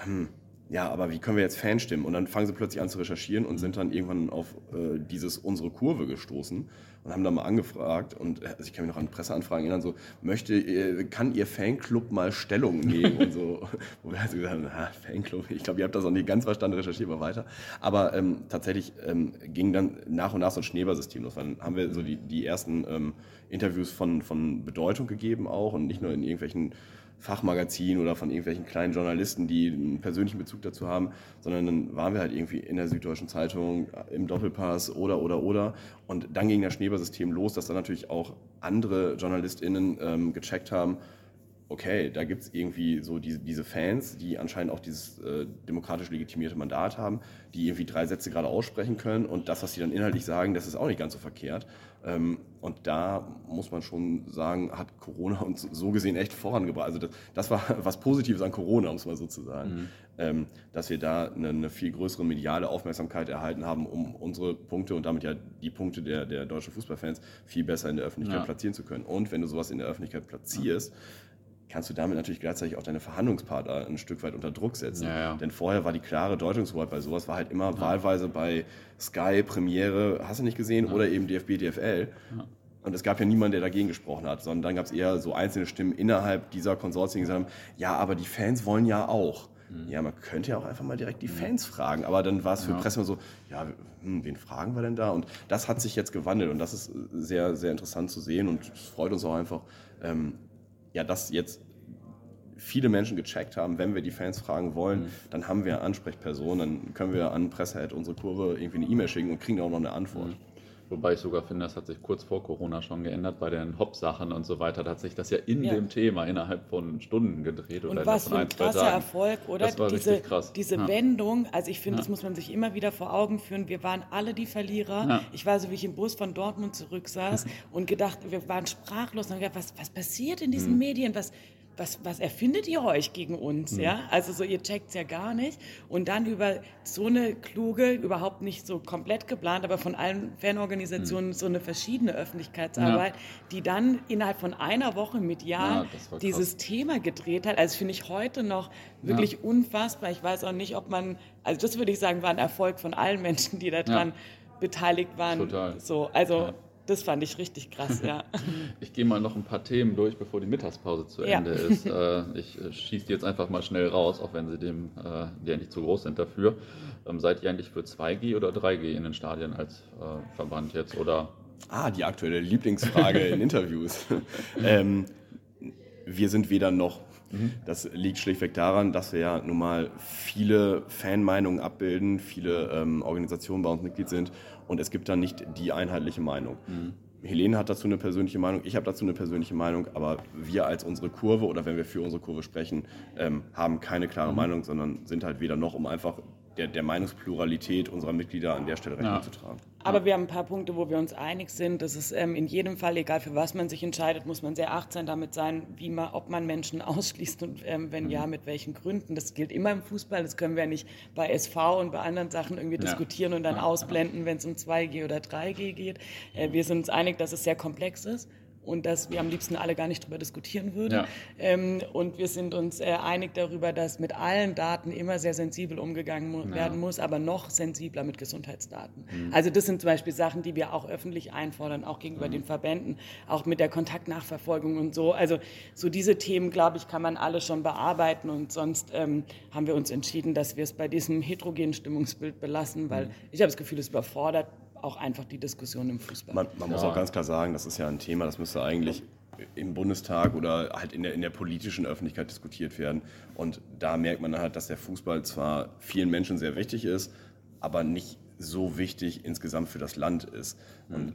hm, ja, aber wie können wir jetzt Fan stimmen? Und dann fangen sie plötzlich an zu recherchieren und sind dann irgendwann auf äh, dieses unsere Kurve gestoßen und haben da mal angefragt und äh, also ich kann mich noch an Presseanfragen erinnern, so möchte, äh, kann Ihr Fanclub mal Stellung nehmen und so, wo wir halt so gesagt haben, na, Fanclub, ich glaube, ihr habt das noch nicht ganz verstanden, recherchiert mal weiter. Aber ähm, tatsächlich ähm, ging dann nach und nach so ein Schneeballsystem los. Dann haben wir so die, die ersten ähm, Interviews von, von Bedeutung gegeben auch und nicht nur in irgendwelchen Fachmagazin oder von irgendwelchen kleinen Journalisten, die einen persönlichen Bezug dazu haben, sondern dann waren wir halt irgendwie in der Süddeutschen Zeitung, im Doppelpass oder, oder, oder. Und dann ging das Schneeballsystem los, dass dann natürlich auch andere JournalistInnen ähm, gecheckt haben, okay, da gibt es irgendwie so diese, diese Fans, die anscheinend auch dieses äh, demokratisch legitimierte Mandat haben, die irgendwie drei Sätze gerade aussprechen können und das, was sie dann inhaltlich sagen, das ist auch nicht ganz so verkehrt. Ähm, und da muss man schon sagen, hat Corona uns so gesehen echt vorangebracht. Also das, das war was Positives an Corona, um es mal so zu sagen, ähm, dass wir da eine, eine viel größere mediale Aufmerksamkeit erhalten haben, um unsere Punkte und damit ja die Punkte der, der deutschen Fußballfans viel besser in der Öffentlichkeit Ja. platzieren zu können. Und wenn du sowas in der Öffentlichkeit platzierst, kannst du damit natürlich gleichzeitig auch deine Verhandlungspartner ein Stück weit unter Druck setzen. Ja, ja. Denn vorher war die klare Deutungshoheit bei sowas, war halt immer wahlweise bei Sky, Premiere, hast du nicht gesehen, oder eben DFB, DFL. Und es gab ja niemanden, der dagegen gesprochen hat, sondern dann gab es eher so einzelne Stimmen innerhalb dieser Konsortien, die gesagt haben, ja, aber die Fans wollen ja auch. Ja, man könnte ja auch einfach mal direkt die Fans fragen, aber dann war es für Ja. Presse immer so, ja, hm, wen fragen wir denn da? Und das hat sich jetzt gewandelt und das ist sehr, sehr interessant zu sehen und es freut uns auch einfach, ähm, ja, dass jetzt viele Menschen gecheckt haben, wenn wir die Fans fragen wollen, Mhm. dann haben wir Ansprechpersonen, dann können wir an Pressehead unsere Kurve irgendwie eine E-Mail schicken und kriegen auch noch eine Antwort. Mhm. Wobei ich sogar finde, das hat sich kurz vor Corona schon geändert bei den Hop-Sachen und so weiter. Da hat sich das ja in Ja. dem Thema innerhalb von Stunden gedreht. oder Und innerhalb was für ein krasser Tagen. Erfolg, oder? Das war diese richtig krass. diese Ja. Wendung, also ich finde, Ja. das muss man sich immer wieder vor Augen führen. Wir waren alle die Verlierer. Ich war so, wie ich im Bus von Dortmund zurücksaß und gedacht, wir waren sprachlos und gedacht, was, was passiert in Mhm. diesen Medien? Was, was, was erfindet ihr euch gegen uns? Mhm. Ja? Also so, ihr checkt es ja gar nicht. Und dann über so eine kluge, überhaupt nicht so komplett geplant, aber von allen Mhm. Fanorganisationen so eine verschiedene Öffentlichkeitsarbeit, die dann innerhalb von einer Woche mit Ja, Jahr das war krass. dieses Thema gedreht hat. Also finde ich heute noch wirklich unfassbar. Ich weiß auch nicht, ob man, also das würde ich sagen, war ein Erfolg von allen Menschen, die daran beteiligt waren. Total. So, also Ja. Das fand ich richtig krass, ja. Ich gehe mal noch ein paar Themen durch, bevor die Mittagspause zu Ja. Ende ist. Äh, ich äh, schieße die jetzt einfach mal schnell raus, auch wenn sie dem, äh, die eigentlich zu groß sind dafür. Ähm, seid ihr eigentlich für 2G oder 3G in den Stadien als Verband jetzt? Oder Ah, die aktuelle Lieblingsfrage in Interviews. ähm, wir sind weder noch. Mhm. Das liegt schlichtweg daran, dass wir ja nun mal viele Fanmeinungen abbilden, viele ähm, Organisationen bei uns Mitglied sind und es gibt dann nicht die einheitliche Meinung. Mhm. Helene hat dazu eine persönliche Meinung, ich habe dazu eine persönliche Meinung, aber wir als unsere Kurve oder wenn wir für unsere Kurve sprechen, ähm, haben keine klare mhm. Meinung, sondern sind halt weder noch, um einfach der, der Meinungspluralität unserer Mitglieder an der Stelle Rechnung ja. zu tragen. Aber wir haben ein paar Punkte, wo wir uns einig sind. Das ist ähm, in jedem Fall, egal für was man sich entscheidet, muss man sehr achtsam damit sein, wie man, ob man Menschen ausschließt und ähm, wenn mhm. ja, mit welchen Gründen. Das gilt immer im Fußball. Das können wir nicht bei SV und bei anderen Sachen irgendwie ja. diskutieren und dann ja. ausblenden, wenn es um 2G oder 3G geht. Äh, wir sind uns einig, dass es sehr komplex ist und dass wir am liebsten alle gar nicht darüber diskutieren würden. Ja. Ähm, und wir sind uns äh, einig darüber, dass mit allen Daten immer sehr sensibel umgegangen ja. werden muss, aber noch sensibler mit Gesundheitsdaten. Mhm. Also das sind zum Beispiel Sachen, die wir auch öffentlich einfordern, auch gegenüber mhm. den Verbänden, auch mit der Kontaktnachverfolgung und so. Also so diese Themen, glaube ich, kann man alle schon bearbeiten und sonst ähm, haben wir uns entschieden, dass wir es bei diesem heterogenen Stimmungsbild belassen, weil mhm. ich habe das Gefühl, es überfordert auch einfach die Diskussion im Fußball. Man, man muss ja. auch ganz klar sagen, das ist ja ein Thema, das müsste eigentlich im Bundestag oder halt in der, in der politischen Öffentlichkeit diskutiert werden. Und da merkt man halt, dass der Fußball zwar vielen Menschen sehr wichtig ist, aber nicht so wichtig insgesamt für das Land ist. Und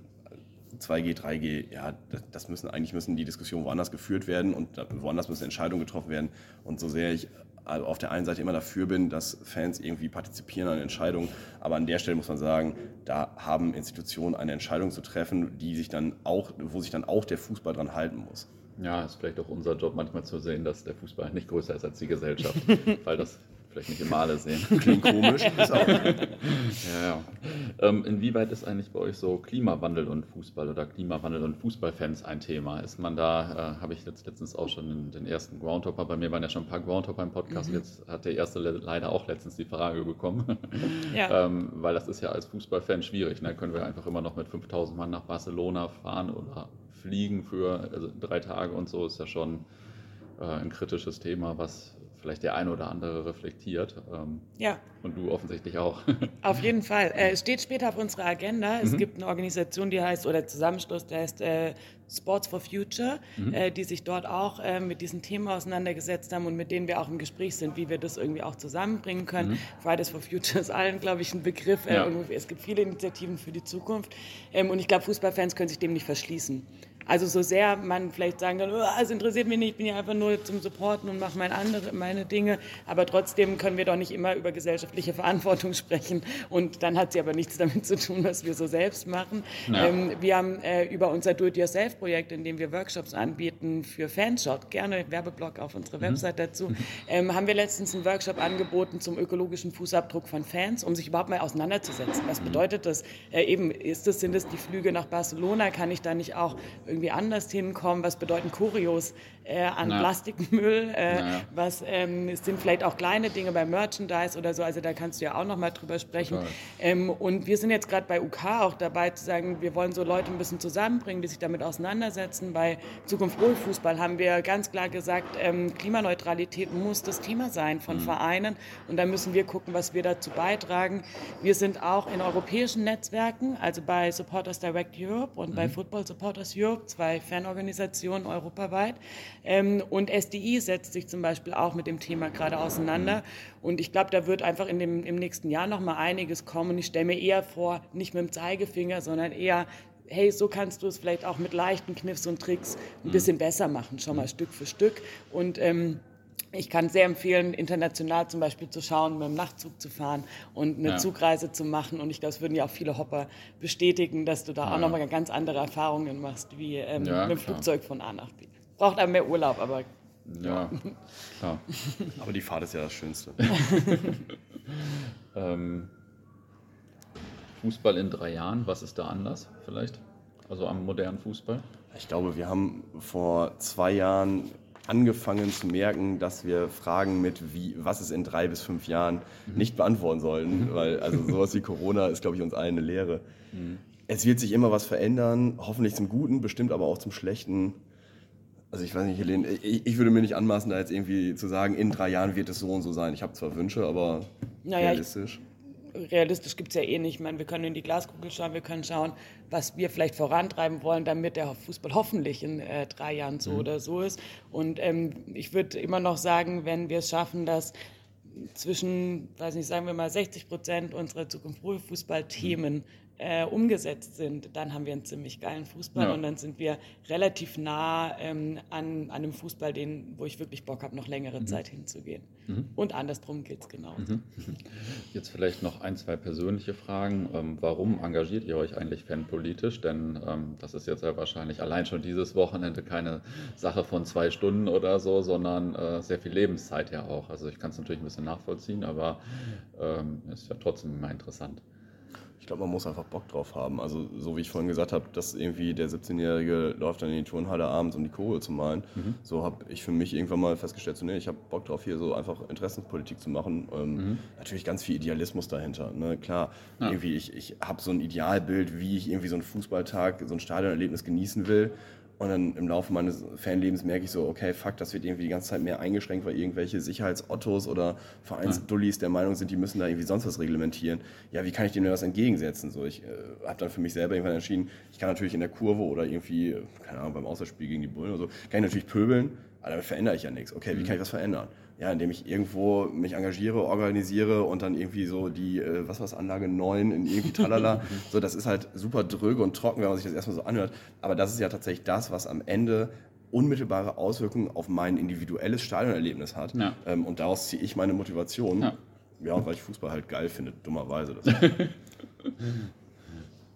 2G, 3G, ja, das müssen eigentlich müssen die Diskussionen woanders geführt werden und woanders müssen Entscheidungen getroffen werden. Und so sehr ich auf der einen Seite immer dafür bin, dass Fans irgendwie partizipieren an Entscheidungen, aber an der Stelle muss man sagen, da haben Institutionen eine Entscheidung zu treffen, die sich dann auch, wo sich dann auch der Fußball dran halten muss. Ja, ist vielleicht auch unser Job manchmal zu sehen, dass der Fußball nicht größer ist als die Gesellschaft, weil das vielleicht nicht immer alle sehen. Klingt komisch, ist auch. ja, ja. Ähm, inwieweit ist eigentlich bei euch so Klimawandel und Fußball oder Klimawandel und Fußballfans ein Thema? Ist man da, äh, habe ich jetzt letztens auch schon den ersten Groundhopper, bei mir waren ja schon ein paar Groundhopper im Podcast, mhm. jetzt hat der erste leider auch letztens die Frage bekommen, ja. ähm, weil das ist ja als Fußballfan schwierig. Da ne? können wir einfach immer noch mit 5000 Mann nach Barcelona fahren oder fliegen für also drei Tage und so, ist ja schon äh, ein kritisches Thema, was vielleicht der eine oder andere reflektiert. Ähm, ja. Und du offensichtlich auch. Auf jeden Fall. Äh, es steht später auf unserer Agenda. Es mhm. gibt eine Organisation, die heißt, oder Zusammenschluss, der heißt äh, Sports for Future, mhm. äh, die sich dort auch äh, mit diesen Themen auseinandergesetzt haben und mit denen wir auch im Gespräch sind, wie wir das irgendwie auch zusammenbringen können. Mhm. Fridays for Future ist allen, glaube ich, ein Begriff. Äh, ja. es gibt viele Initiativen für die Zukunft. Ähm, und ich glaube, Fußballfans können sich dem nicht verschließen. Also so sehr man vielleicht sagen kann, oh, es interessiert mich nicht, ich bin ja einfach nur zum Supporten und mache meine, andere, meine Dinge, aber trotzdem können wir doch nicht immer über gesellschaftliche Verantwortung sprechen und dann hat sie aber nichts damit zu tun, was wir so selbst machen. Ja. Ähm, wir haben äh, über unser Do-it-yourself-Projekt, in dem wir Workshops anbieten für Fanshot, gerne Werbeblock auf unserer mhm. Website dazu, ähm, haben wir letztens einen Workshop angeboten zum ökologischen Fußabdruck von Fans, um sich überhaupt mal auseinanderzusetzen. Was mhm. bedeutet das? Äh, eben, ist das, sind es die Flüge nach Barcelona? Kann ich da nicht auch irgendwie irgendwie anders hinkommen? Was bedeuten Choreos äh, an ja. Plastikmüll? Äh, ja. Was ähm, sind vielleicht auch kleine Dinge bei Merchandise oder so? Also da kannst du ja auch noch mal drüber sprechen. Ähm, und wir sind jetzt gerade bei UK auch dabei zu sagen, wir wollen so Leute ein bisschen zusammenbringen, die sich damit auseinandersetzen. Bei Zukunft Wohlfußball haben wir ganz klar gesagt, ähm, Klimaneutralität muss das Thema sein von mhm. Vereinen. Und da müssen wir gucken, was wir dazu beitragen. Wir sind auch in europäischen Netzwerken, also bei Supporters Direct Europe und mhm. bei Football Supporters Europe zwei Fanorganisationen europaweit. Ähm, und SDI setzt sich zum Beispiel auch mit dem Thema gerade auseinander. Und ich glaube, da wird einfach in dem, im nächsten Jahr noch mal einiges kommen. Und ich stelle mir eher vor, nicht mit dem Zeigefinger, sondern eher hey, so kannst du es vielleicht auch mit leichten Kniffs und Tricks ein bisschen besser machen, schon mal Stück für Stück. Und ähm, ich kann sehr empfehlen, international zum Beispiel zu schauen, mit dem Nachtzug zu fahren und eine ja. Zugreise zu machen. Und ich glaube, das würden ja auch viele Hopper bestätigen, dass du da ja. auch nochmal ganz andere Erfahrungen machst, wie ähm, ja, mit dem Flugzeug von A nach B. Braucht aber mehr Urlaub, aber. Ja, klar. aber die Fahrt ist ja das Schönste. ähm, Fußball in drei Jahren, was ist da anders vielleicht? Also am modernen Fußball? Ich glaube, wir haben vor zwei Jahren angefangen zu merken, dass wir Fragen mit wie, was ist in drei bis fünf Jahren mhm. nicht beantworten sollen, mhm. weil also sowas wie Corona ist, glaube ich, uns allen eine Lehre. Mhm. Es wird sich immer was verändern, hoffentlich zum Guten, bestimmt aber auch zum Schlechten. Also ich weiß nicht, Helene, ich, ich, würde mir nicht anmaßen, da jetzt irgendwie zu sagen, in drei Jahren wird es so und so sein. Ich habe zwar Wünsche, aber naja, realistisch. Ich realistisch gibt es ja eh nicht. Ich meine, wir können in die Glaskugel schauen, wir können schauen, was wir vielleicht vorantreiben wollen, damit der Fußball hoffentlich in äh, drei Jahren so mhm. oder so ist. Und ähm, ich würde immer noch sagen, wenn wir es schaffen, dass zwischen, weiß nicht, sagen wir mal 60 Prozent unserer Zukunft Fußballthemen äh, umgesetzt sind, dann haben wir einen ziemlich geilen Fußball ja. und dann sind wir relativ nah ähm, an, an einem Fußball, den, wo ich wirklich Bock habe, noch längere mhm. Zeit hinzugehen. Mhm. Und andersrum geht es genau. Mhm. Jetzt vielleicht noch ein, zwei persönliche Fragen. Ähm, warum engagiert ihr euch eigentlich fanpolitisch? Denn ähm, das ist jetzt ja wahrscheinlich allein schon dieses Wochenende keine Sache von zwei Stunden oder so, sondern äh, sehr viel Lebenszeit ja auch. Also ich kann es natürlich ein bisschen nachvollziehen, aber ähm, ist ja trotzdem immer interessant. Ich glaube, man muss einfach Bock drauf haben. Also, so wie ich vorhin gesagt habe, dass irgendwie der 17-Jährige läuft dann in die Turnhalle abends, um die Kohle zu malen. Mhm. So habe ich für mich irgendwann mal festgestellt, so, nee, ich habe Bock drauf, hier so einfach Interessenspolitik zu machen. Ähm, mhm. Natürlich ganz viel Idealismus dahinter. Ne? Klar, ja. irgendwie, ich, ich habe so ein Idealbild, wie ich irgendwie so einen Fußballtag, so ein Stadionerlebnis genießen will. Und dann im Laufe meines Fanlebens merke ich so, okay, fuck, das wird irgendwie die ganze Zeit mehr eingeschränkt, weil irgendwelche Sicherheitsottos oder Vereinsdullis der Meinung sind, die müssen da irgendwie sonst was reglementieren. Ja, wie kann ich dem denn was entgegensetzen? So, ich äh, habe dann für mich selber irgendwann entschieden, ich kann natürlich in der Kurve oder irgendwie, keine Ahnung, beim Auswärtsspiel gegen die Bullen oder so, kann ich natürlich pöbeln, aber damit verändere ich ja nichts. Okay, wie mhm. kann ich was verändern? Ja, indem ich irgendwo mich engagiere, organisiere und dann irgendwie so die, äh, was war's, Anlage 9 in irgendwie tralala. so, das ist halt super dröge und trocken, wenn man sich das erstmal so anhört. Aber das ist ja tatsächlich das, was am Ende unmittelbare Auswirkungen auf mein individuelles Stadionerlebnis hat. Ja. Ähm, und daraus ziehe ich meine Motivation. Ja. ja, weil ich Fußball halt geil finde, dummerweise.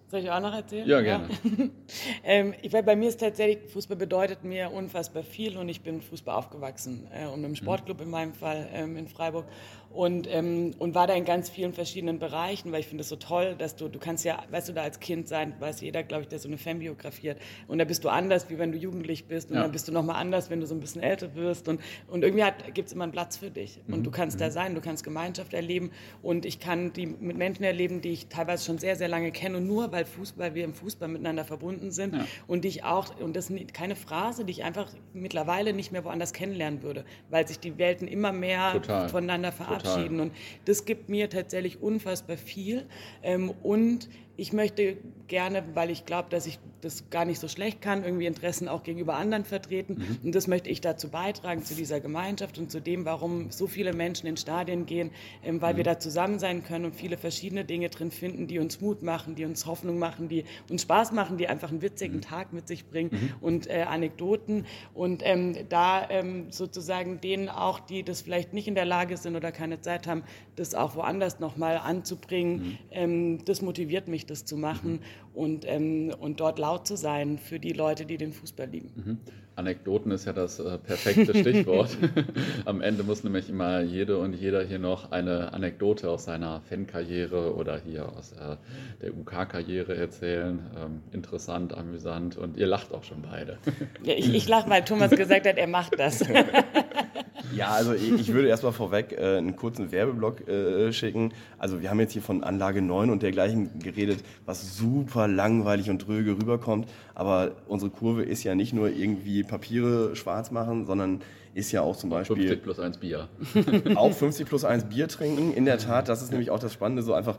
Soll ich auch noch erzählen? Ja, gerne. Ja. ähm, ich, bei mir ist tatsächlich, Fußball bedeutet mir unfassbar viel und ich bin Fußball aufgewachsen äh, und im Sportclub in meinem Fall ähm, in Freiburg und, ähm, und war da in ganz vielen verschiedenen Bereichen, weil ich finde es so toll, dass du, du kannst ja, weißt du, da als Kind sein, weiß jeder, glaube ich, der so eine Fanbiografie hat und da bist du anders, wie wenn du jugendlich bist und ja. dann bist du nochmal anders, wenn du so ein bisschen älter wirst und, und irgendwie gibt es immer einen Platz für dich und mhm. du kannst mhm. da sein, du kannst Gemeinschaft erleben und ich kann die mit Menschen erleben, die ich teilweise schon sehr, sehr lange kenne und nur weil Fußball, wir im Fußball miteinander verbunden sind ja. und dich auch, und das ist keine Phrase, die ich einfach mittlerweile nicht mehr woanders kennenlernen würde, weil sich die Welten immer mehr Total. voneinander verabschieden verabschieden. Und das gibt mir tatsächlich unfassbar viel. Ähm, und ich möchte gerne, weil ich glaube, dass ich das gar nicht so schlecht kann, irgendwie Interessen auch gegenüber anderen vertreten. Mhm. Und das möchte ich dazu beitragen, zu dieser Gemeinschaft und zu dem, warum so viele Menschen in Stadien gehen, ähm, weil mhm. wir da zusammen sein können und viele verschiedene Dinge drin finden, die uns Mut machen, die uns Hoffnung machen, die uns Spaß machen, die einfach einen witzigen mhm. Tag mit sich bringen mhm. und äh, Anekdoten. Und ähm, da ähm, sozusagen denen auch, die das vielleicht nicht in der Lage sind oder keine Zeit haben, das auch woanders nochmal anzubringen, mhm. ähm, das motiviert mich, das zu machen und, ähm, und dort laut zu sein für die Leute, die den Fußball lieben. Mhm. Anekdoten ist ja das äh, perfekte Stichwort. Am Ende muss nämlich immer jede und jeder hier noch eine Anekdote aus seiner Fankarriere oder hier aus äh, der UK-Karriere erzählen. Ähm, interessant, amüsant und ihr lacht auch schon beide. Ja, ich, ich lache, weil Thomas gesagt hat, er macht das. Ja, also ich, ich würde erstmal vorweg äh, einen kurzen Werbeblock äh, schicken. Also wir haben jetzt hier von Anlage 9 und dergleichen geredet, was super langweilig und dröge rüberkommt. Aber unsere Kurve ist ja nicht nur irgendwie Papiere schwarz machen, sondern ist ja auch zum Beispiel... 50 plus 1 Bier. Auch 50 plus 1 Bier trinken. In der Tat, das ist nämlich auch das Spannende, so einfach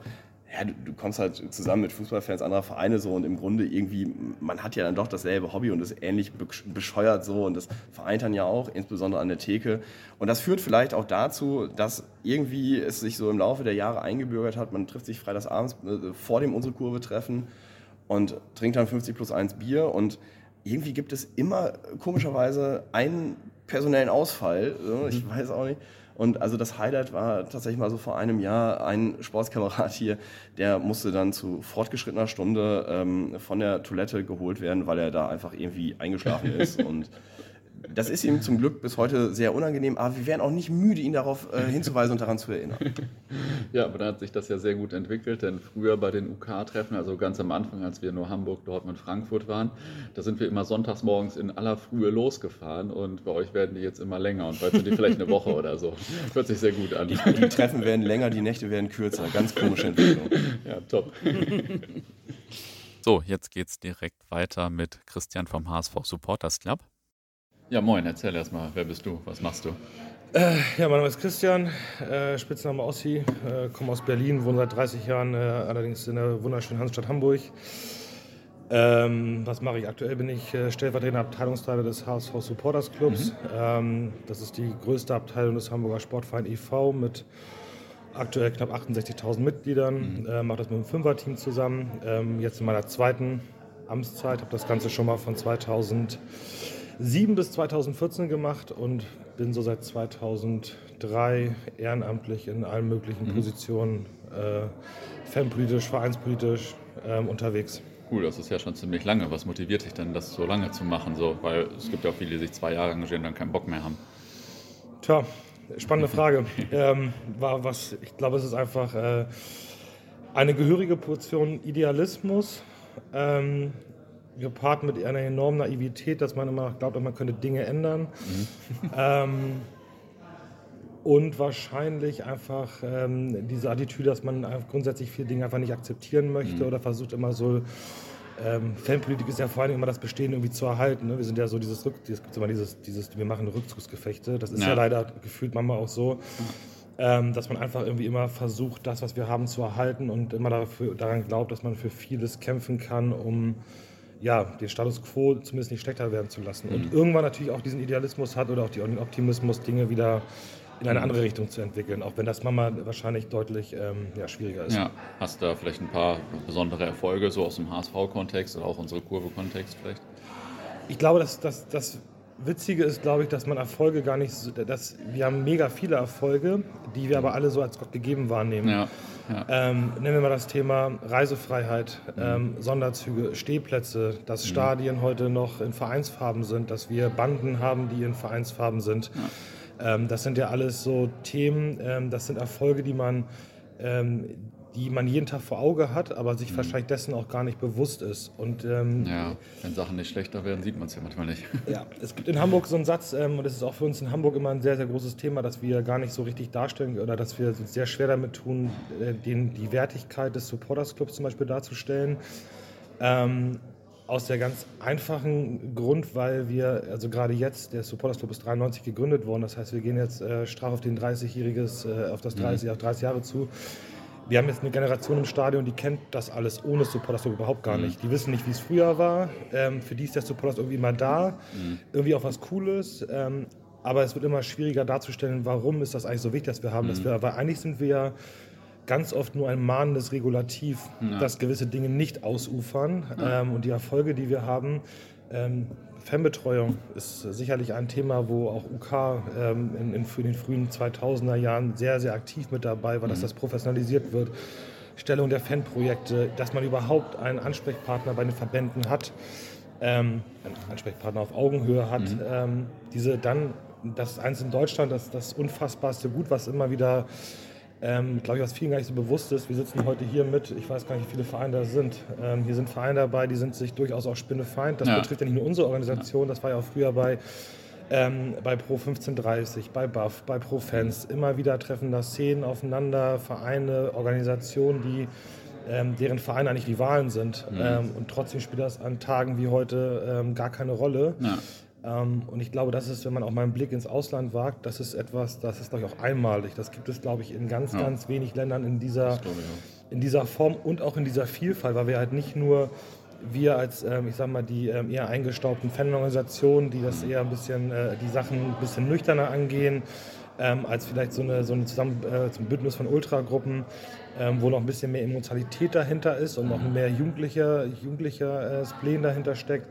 ja, du, du, kommst halt zusammen mit Fußballfans anderer Vereine so und im Grunde irgendwie, man hat ja dann doch dasselbe Hobby und ist ähnlich bescheuert so und das vereint dann ja auch, insbesondere an der Theke. Und das führt vielleicht auch dazu, dass irgendwie es sich so im Laufe der Jahre eingebürgert hat, man trifft sich freitagsabends äh, vor dem unsere Kurve treffen und trinkt dann 50 plus 1 Bier und irgendwie gibt es immer komischerweise einen personellen Ausfall, ich mhm. weiß auch nicht. Und also das Highlight war tatsächlich mal so vor einem Jahr ein Sportskamerad hier, der musste dann zu fortgeschrittener Stunde ähm, von der Toilette geholt werden, weil er da einfach irgendwie eingeschlafen ist. Und das ist ihm zum Glück bis heute sehr unangenehm, aber wir wären auch nicht müde, ihn darauf äh, hinzuweisen und daran zu erinnern. Ja, aber da hat sich das ja sehr gut entwickelt, denn früher bei den UK-Treffen, also ganz am Anfang, als wir nur Hamburg, Dortmund, Frankfurt waren, da sind wir immer sonntags morgens in aller Frühe losgefahren und bei euch werden die jetzt immer länger und bald sind die vielleicht eine Woche oder so. Hört sich sehr gut an. Die, die Treffen werden länger, die Nächte werden kürzer. Ganz komische Entwicklung. Ja, top. So, jetzt geht's direkt weiter mit Christian vom HSV Supporters Club. Ja, moin, erzähl erstmal, wer bist du, was machst du? Äh, ja, mein Name ist Christian, äh, Spitzname Ossi, äh, komme aus Berlin, wohne seit 30 Jahren, äh, allerdings in der wunderschönen Hansestadt Hamburg. Ähm, was mache ich? Aktuell bin ich äh, stellvertretender Abteilungsleiter des HSV Supporters Clubs. Mhm. Ähm, das ist die größte Abteilung des Hamburger Sportverein e.V. mit aktuell knapp 68.000 Mitgliedern. Mhm. Äh, mache das mit einem Fünfer-Team zusammen. Ähm, jetzt in meiner zweiten Amtszeit, habe das Ganze schon mal von 2007 bis 2014 gemacht und bin so seit 2003 ehrenamtlich in allen möglichen mhm. Positionen, äh, fanpolitisch, vereinspolitisch äh, unterwegs. Cool, das ist ja schon ziemlich lange. Was motiviert dich denn, das so lange zu machen? So? Weil es gibt ja auch viele, die sich zwei Jahre engagieren und dann keinen Bock mehr haben. Tja, spannende Frage. ähm, war was, ich glaube, es ist einfach äh, eine gehörige Portion Idealismus, ähm, gepaart mit einer enormen Naivität, dass man immer glaubt, man könnte Dinge ändern. Mhm. ähm, und wahrscheinlich einfach ähm, diese Attitüde, dass man grundsätzlich viele Dinge einfach nicht akzeptieren möchte mhm. oder versucht immer so. Ähm, Fanpolitik ist ja vor allem immer das Bestehen irgendwie zu erhalten. Ne? Wir sind ja so dieses, Rück es gibt immer dieses, dieses, wir machen Rückzugsgefechte. Das ist ja, ja leider gefühlt manchmal auch so. Ähm, dass man einfach irgendwie immer versucht, das, was wir haben, zu erhalten und immer dafür, daran glaubt, dass man für vieles kämpfen kann, um ja, den Status quo zumindest nicht schlechter werden zu lassen. Mhm. Und irgendwann natürlich auch diesen Idealismus hat oder auch den Optimismus, Dinge wieder in eine andere Richtung zu entwickeln, auch wenn das manchmal wahrscheinlich deutlich ähm, ja, schwieriger ist. Ja, hast du da vielleicht ein paar besondere Erfolge, so aus dem HSV-Kontext oder auch unsere Kurve-Kontext vielleicht? Ich glaube, dass, dass, das Witzige ist, glaube ich, dass man Erfolge gar nicht, so, dass wir haben mega viele Erfolge, die wir aber alle so als Gott gegeben wahrnehmen. Ja, ja. Ähm, nehmen wir mal das Thema Reisefreiheit, mhm. ähm, Sonderzüge, Stehplätze, dass mhm. Stadien heute noch in Vereinsfarben sind, dass wir Banden haben, die in Vereinsfarben sind. Ja ähm, das sind ja alles so Themen, ähm, das sind Erfolge, die man, ähm, die man jeden Tag vor Auge hat, aber sich mhm. wahrscheinlich dessen auch gar nicht bewusst ist. Und, ähm, ja, wenn Sachen nicht schlechter werden, sieht man es ja manchmal nicht. Ja, es gibt in Hamburg so einen Satz, ähm, und das ist auch für uns in Hamburg immer ein sehr, sehr großes Thema, dass wir gar nicht so richtig darstellen oder dass wir uns sehr schwer damit tun, äh, den, die Wertigkeit des Supporters Clubs zum Beispiel darzustellen. Ähm, aus der ganz einfachen Grund, weil wir, also gerade jetzt, der Supporters Club ist 93 gegründet worden, das heißt, wir gehen jetzt äh, straff auf den 30-jähriges, äh, auf das 30, mhm. auf 30 Jahre zu. Wir haben jetzt eine Generation im Stadion, die kennt das alles ohne Supporters Club überhaupt gar mhm. nicht. Die wissen nicht, wie es früher war. Ähm, für die ist der Supporters irgendwie immer da, mhm. irgendwie auch was Cooles. Ähm, aber es wird immer schwieriger darzustellen, warum ist das eigentlich so wichtig, dass wir haben. Mhm. Dass wir, weil eigentlich sind wir ja ganz oft nur ein mahnendes Regulativ, ja. dass gewisse Dinge nicht ausufern. Ähm, und die Erfolge, die wir haben, ähm, Fanbetreuung ist sicherlich ein Thema, wo auch UK ähm, in, in, in, den frühen 2000er Jahren sehr, sehr aktiv mit dabei war, mhm. dass das professionalisiert wird. Stellung der Fanprojekte, dass man überhaupt einen Ansprechpartner bei den Verbänden hat, ähm, einen Ansprechpartner auf Augenhöhe hat. Mhm. Ähm, diese dann, das ist eins in Deutschland, das, das unfassbarste Gut, was immer wieder ähm, glaube ich, was vielen gar nicht so bewusst ist. Wir sitzen heute hier mit, ich weiß gar nicht, wie viele Vereine da sind. Ähm, hier sind Vereine dabei, die sind sich durchaus auch Spinnefeind. Das ja. betrifft ja nicht nur unsere Organisation, das war ja auch früher bei, ähm, bei Pro 1530, bei BAF, bei Pro Fans. Immer wieder treffen da Szenen aufeinander, Vereine, Organisationen, die ähm, deren Vereine eigentlich Rivalen sind. Mhm. Ähm, und trotzdem spielt das an Tagen wie heute ähm, gar keine Rolle. Ja. Ähm, und ich glaube, das ist, wenn man auch mal einen Blick ins Ausland wagt, das ist etwas, das ist, glaube ich, auch einmalig. Das gibt es, glaube ich, in ganz, ja. ganz wenig Ländern in dieser, in dieser Form und auch in dieser Vielfalt, weil wir halt nicht nur wir als, ähm, ich sag mal, die ähm, eher eingestaubten Fanorganisationen, die das eher ein bisschen, äh, die Sachen ein bisschen nüchterner angehen, als vielleicht so eine, so eine Zusammen, äh, zum Bündnis von Ultragruppen, wo noch ein bisschen mehr Emotionalität dahinter ist und noch mhm. mehr jugendlicher, jugendlicher äh, Spleen dahinter steckt.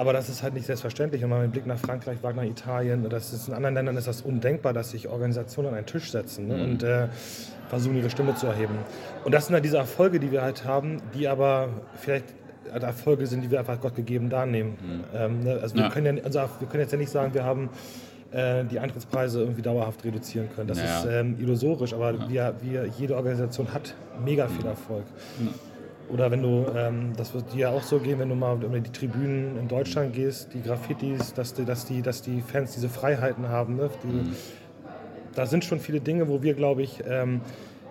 Aber das ist halt nicht selbstverständlich. Wenn man den Blick nach Frankreich wagt, nach Italien, das ist in anderen Ländern ist das undenkbar, dass sich Organisationen an einen Tisch setzen ne, mhm. und äh, versuchen, ihre Stimme zu erheben. Und das sind halt diese Erfolge, die wir halt haben, die aber vielleicht Erfolge sind, die wir einfach Gott gegeben darnehmen. Mhm. Ähm, ne? Also wir, ja. können ja, also wir können jetzt ja nicht sagen, wir haben äh, die Eintrittspreise irgendwie dauerhaft reduzieren können. Das naja. ist ähm, illusorisch, aber ja. wir, wir, jede Organisation hat mega viel mhm. Erfolg. Mhm. Oder wenn du, ähm, das wird dir auch so gehen, wenn du mal über die Tribünen in Deutschland gehst, die Graffitis, dass die, dass die, dass die Fans diese Freiheiten haben. Ne? Die, mhm. Da sind schon viele Dinge, wo wir, glaube ich, ähm,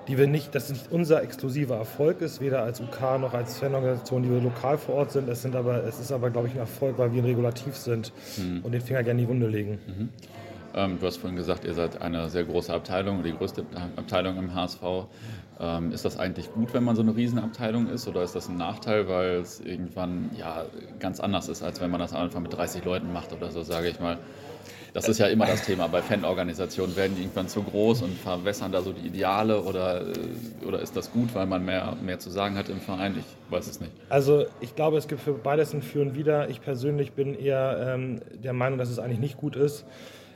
die wir nicht, das nicht unser exklusiver Erfolg ist, weder als UK noch als Fanorganisation, die wir lokal vor Ort sind. Es, sind aber, es ist aber, glaube ich, ein Erfolg, weil wir ein Regulativ sind mhm. und den Finger gerne in die Wunde legen. Mhm. Ähm, du hast vorhin gesagt, ihr seid eine sehr große Abteilung, die größte Abteilung im HSV. Ähm, ist das eigentlich gut, wenn man so eine Riesenabteilung ist oder ist das ein Nachteil, weil es irgendwann ja ganz anders ist, als wenn man das einfach mit 30 Leuten macht oder so, sage ich mal? Das ist ja immer das Thema. Bei Fanorganisationen werden die irgendwann zu groß und verwässern da so die Ideale oder, äh, oder ist das gut, weil man mehr, mehr zu sagen hat im Verein? Ich weiß es nicht. Also ich glaube, es gibt für beides ein Für und Wider. Ich persönlich bin eher ähm, der Meinung, dass es eigentlich nicht gut ist.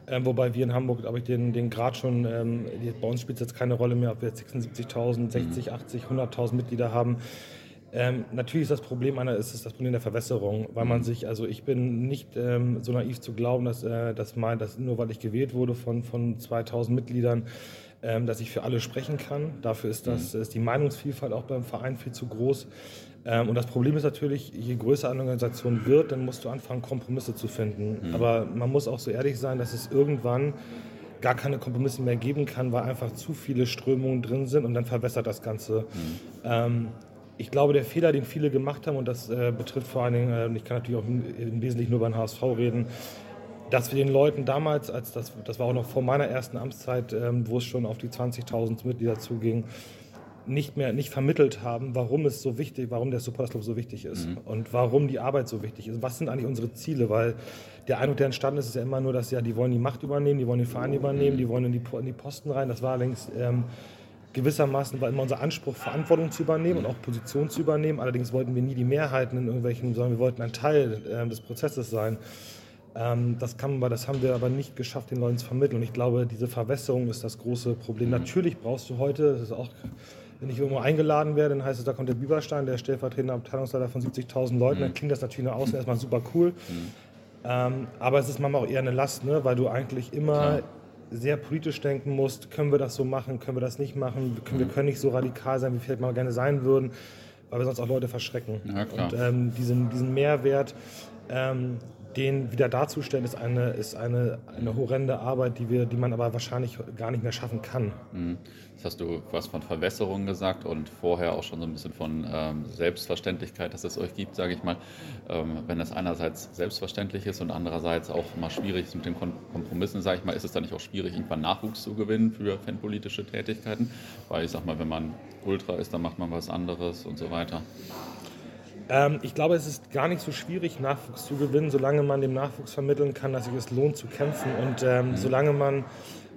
Ähm, wobei wir in Hamburg, glaube ich, den, den Grad schon, ähm, bei uns spielt es jetzt keine Rolle mehr, ob wir jetzt 76.000, 60, 80, 100.000 Mitglieder haben. Ähm, natürlich ist das Problem einer, ist es das Problem der Verwässerung, weil man mhm. sich, also ich bin nicht ähm, so naiv zu glauben, dass, äh, dass, mein, dass nur weil ich gewählt wurde von, von 2000 Mitgliedern, ähm, dass ich für alle sprechen kann. Dafür ist, das, mhm. ist die Meinungsvielfalt auch beim Verein viel zu groß. Ähm, und das Problem ist natürlich, je größer eine Organisation wird, dann musst du anfangen, Kompromisse zu finden. Mhm. Aber man muss auch so ehrlich sein, dass es irgendwann gar keine Kompromisse mehr geben kann, weil einfach zu viele Strömungen drin sind und dann verwässert das Ganze. Mhm. Ähm, ich glaube, der Fehler, den viele gemacht haben, und das äh, betrifft vor allen Dingen, äh, ich kann natürlich auch im, im Wesentlichen nur beim HSV reden, dass wir den Leuten damals, als das, das war auch noch vor meiner ersten Amtszeit, ähm, wo es schon auf die 20.000 Mitglieder zuging, nicht mehr nicht vermittelt haben, warum es so wichtig, warum der Supporters so wichtig ist mhm. und warum die Arbeit so wichtig ist. Was sind eigentlich unsere Ziele? Weil der Eindruck, der entstanden ist, ist ja immer nur, dass ja die wollen die Macht übernehmen, die wollen den Verein übernehmen, die wollen in die, in die Posten rein. Das war allerdings ähm, gewissermaßen war immer unser Anspruch, Verantwortung zu übernehmen und auch Position zu übernehmen. Allerdings wollten wir nie die Mehrheiten in irgendwelchen, sondern wir wollten ein Teil äh, des Prozesses sein. Ähm, das, kann, das haben wir aber nicht geschafft, den Leuten zu vermitteln. Und ich glaube, diese Verwässerung ist das große Problem. Mhm. Natürlich brauchst du heute, das ist auch, wenn ich irgendwo eingeladen werde, dann heißt es, da kommt der Bieberstein, der stellvertretende Abteilungsleiter von 70.000 Leuten, mhm. dann klingt das natürlich nach außen erstmal super cool. Mhm. Ähm, aber es ist manchmal auch eher eine Last, ne? weil du eigentlich immer Klar sehr politisch denken musst, können wir das so machen, können wir das nicht machen, wir können nicht so radikal sein, wie wir vielleicht mal gerne sein würden, weil wir sonst auch Leute verschrecken. Ja, und ähm, diesen, diesen Mehrwert, ähm, den wieder darzustellen, ist eine, ist eine, eine horrende Arbeit, die, wir, die man aber wahrscheinlich gar nicht mehr schaffen kann. Mhm. Jetzt hast du was von Verwässerung gesagt und vorher auch schon so ein bisschen von ähm, Selbstverständlichkeit, dass es euch gibt, sage ich mal. Ähm, wenn es einerseits selbstverständlich ist und andererseits auch mal schwierig ist mit den Kompromissen, sage ich mal, ist es dann nicht auch schwierig, irgendwann Nachwuchs zu gewinnen für fanpolitische Tätigkeiten? Weil ich sag mal, wenn man Ultra ist, dann macht man was anderes und so weiter. Ähm, ich glaube, es ist gar nicht so schwierig, Nachwuchs zu gewinnen, solange man dem Nachwuchs vermitteln kann, dass sich es lohnt zu kämpfen. Und ähm, mhm. solange man,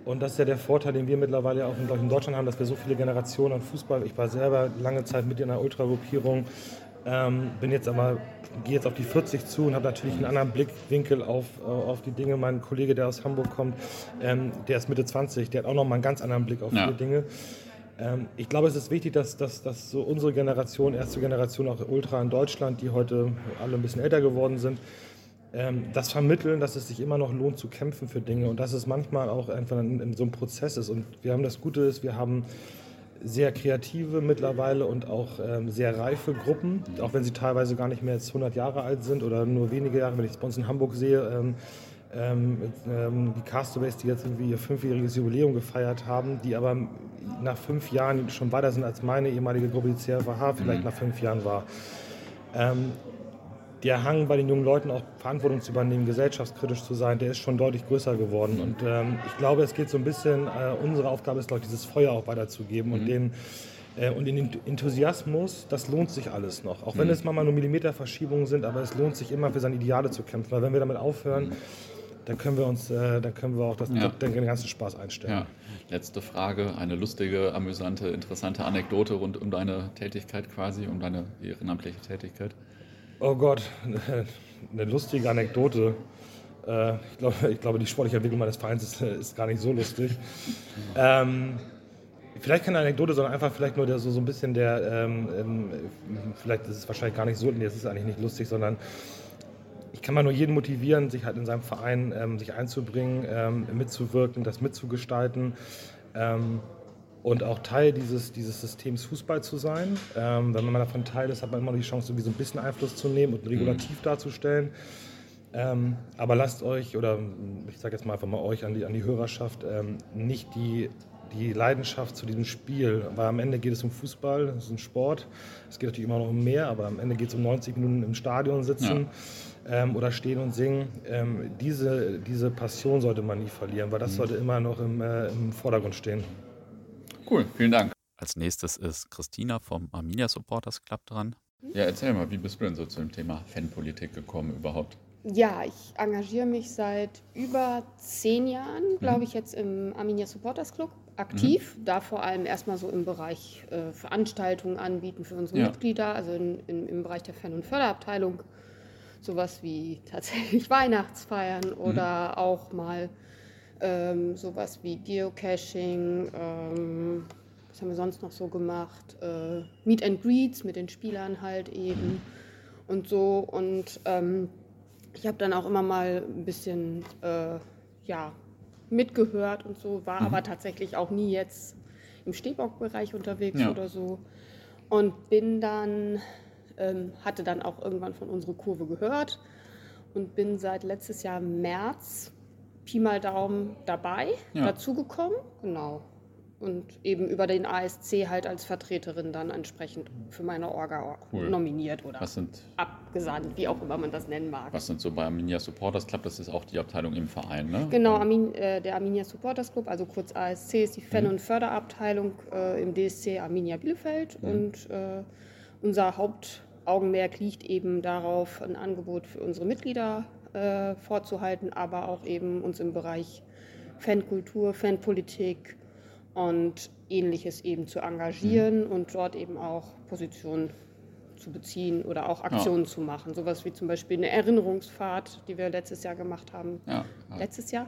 und das ist ja der Vorteil, den wir mittlerweile auch in, in Deutschland haben, dass wir so viele Generationen an Fußball, ich war selber lange Zeit mit in einer Ultragruppierung, ähm, bin jetzt aber, gehe jetzt auf die 40 zu und habe natürlich einen anderen Blickwinkel auf, äh, auf die Dinge. Mein Kollege, der aus Hamburg kommt, ähm, der ist Mitte 20, der hat auch noch mal einen ganz anderen Blick auf ja. viele Dinge. Ähm, ich glaube, es ist wichtig, dass, dass, dass so unsere Generation, erste Generation auch Ultra in Deutschland, die heute alle ein bisschen älter geworden sind, ähm, das vermitteln, dass es sich immer noch lohnt zu kämpfen für Dinge und dass es manchmal auch einfach in, in so einem Prozess ist. Und wir haben das Gute ist, wir haben sehr kreative mittlerweile und auch ähm, sehr reife Gruppen, auch wenn sie teilweise gar nicht mehr jetzt 100 Jahre alt sind oder nur wenige Jahre. Wenn ich es bei uns in Hamburg sehe, ähm, ähm, ähm, die Castaways, die jetzt irgendwie ihr fünfjähriges Jubiläum gefeiert haben, die aber nach fünf Jahren schon weiter sind als meine ehemalige Gruppe, die CFH vielleicht mhm. nach fünf Jahren war. Ähm, der Hang bei den jungen Leuten auch Verantwortung zu übernehmen, gesellschaftskritisch zu sein, der ist schon deutlich größer geworden. Und ähm, ich glaube, es geht so ein bisschen, äh, unsere Aufgabe ist, glaube ich, dieses Feuer auch weiterzugeben mhm. und den äh, und den Enthusiasmus, das lohnt sich alles noch. Auch wenn mhm. es manchmal nur Millimeterverschiebungen sind, aber es lohnt sich immer für seine Ideale zu kämpfen. Weil wenn wir damit aufhören, mhm dann können wir uns, äh, dann können wir auch das, ja. den, den ganzen Spaß einstellen. Ja. Letzte Frage, eine lustige, amüsante, interessante Anekdote rund um deine Tätigkeit quasi, um deine ehrenamtliche Tätigkeit. Oh Gott, eine lustige Anekdote. Äh, ich, glaube, ich glaube, die sportliche Entwicklung meines Vereins ist, ist gar nicht so lustig. ähm, vielleicht keine Anekdote, sondern einfach vielleicht nur der, so, so ein bisschen der, ähm, ähm, vielleicht ist es wahrscheinlich gar nicht so, nee, es ist eigentlich nicht lustig, sondern kann mal nur jeden motivieren, sich halt in seinem Verein ähm, sich einzubringen, ähm, mitzuwirken, das mitzugestalten ähm, und auch Teil dieses, dieses Systems Fußball zu sein. Ähm, wenn man davon Teil ist, hat man immer die Chance, irgendwie so ein bisschen Einfluss zu nehmen und ein Regulativ mhm. darzustellen. Ähm, aber lasst euch, oder ich sage jetzt mal einfach mal euch an die, an die Hörerschaft, ähm, nicht die die Leidenschaft zu diesem Spiel. Weil am Ende geht es um Fußball, es ist ein Sport. Es geht natürlich immer noch um mehr, aber am Ende geht es um 90 Minuten im Stadion sitzen ja. Ähm, oder stehen und singen. Ähm, diese, diese Passion sollte man nie verlieren, weil das mhm. sollte immer noch im, äh, im Vordergrund stehen. Cool, vielen Dank. Als nächstes ist Christina vom Arminia Supporters Club dran. Ja, erzähl mal, wie bist du denn so zu dem Thema Fanpolitik gekommen überhaupt? Ja, ich engagiere mich seit über zehn Jahren, glaube mhm. ich, jetzt im Arminia Supporters Club aktiv. Mhm. Da vor allem erstmal so im Bereich äh, Veranstaltungen anbieten für unsere ja. Mitglieder, also in, in, im Bereich der Fan- und Förderabteilung. Sowas wie tatsächlich Weihnachtsfeiern mhm. oder auch mal ähm, sowas wie Geocaching. Ähm, was haben wir sonst noch so gemacht? Äh, Meet and Greets mit den Spielern halt eben mhm. und so. Und ähm, ich habe dann auch immer mal ein bisschen äh, ja, mitgehört und so, war mhm. aber tatsächlich auch nie jetzt im Stehbockbereich unterwegs ja. oder so. Und bin dann, ähm, hatte dann auch irgendwann von unserer Kurve gehört und bin seit letztes Jahr März Pi mal Daumen dabei, ja. dazugekommen. Genau und eben über den ASC halt als Vertreterin dann entsprechend für meine Orga cool. nominiert oder sind, abgesandt, wie auch immer man das nennen mag. Was sind so bei Arminia Supporters Club? Das ist auch die Abteilung im Verein, ne? Genau, Armin, äh, der Arminia Supporters Club, also kurz ASC, ist die Fan- mhm. und Förderabteilung äh, im DSC Arminia Bielefeld mhm. und äh, unser Hauptaugenmerk liegt eben darauf, ein Angebot für unsere Mitglieder äh, vorzuhalten, aber auch eben uns im Bereich Fankultur, Fanpolitik, und ähnliches eben zu engagieren mhm. und dort eben auch Positionen zu beziehen oder auch Aktionen ja. zu machen. Sowas wie zum Beispiel eine Erinnerungsfahrt, die wir letztes Jahr gemacht haben. Ja, ja. Letztes Jahr?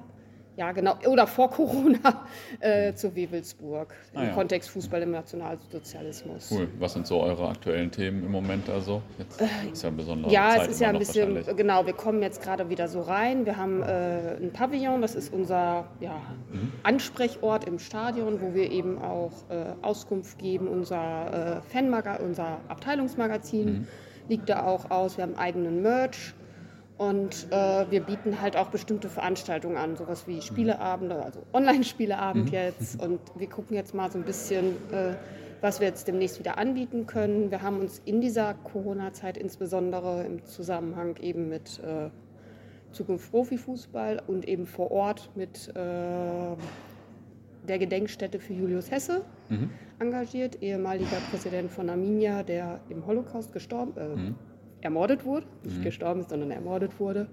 Ja genau, oder vor Corona äh, zu Wewelsburg ah, im ja. Kontext Fußball im Nationalsozialismus. Cool. Was sind so eure aktuellen Themen im Moment also? Jetzt äh, ist ja ein besonderer Ja, Zeit es ist ja ein bisschen, genau, wir kommen jetzt gerade wieder so rein. Wir haben äh, ein Pavillon, das ist unser ja, mhm. Ansprechort im Stadion, wo wir eben auch äh, Auskunft geben. Unser äh, Fanmagazin, unser Abteilungsmagazin mhm. liegt da auch aus. Wir haben eigenen Merch. Und äh, wir bieten halt auch bestimmte Veranstaltungen an, sowas wie Spieleabende, also Online-Spieleabend mhm. jetzt. Und wir gucken jetzt mal so ein bisschen, äh, was wir jetzt demnächst wieder anbieten können. Wir haben uns in dieser Corona-Zeit insbesondere im Zusammenhang eben mit äh, Zukunft Profifußball und eben vor Ort mit äh, der Gedenkstätte für Julius Hesse mhm. engagiert, ehemaliger Präsident von Arminia, der im Holocaust gestorben, äh, mhm ermordet wurde, nicht mhm. gestorben ist, sondern ermordet wurde.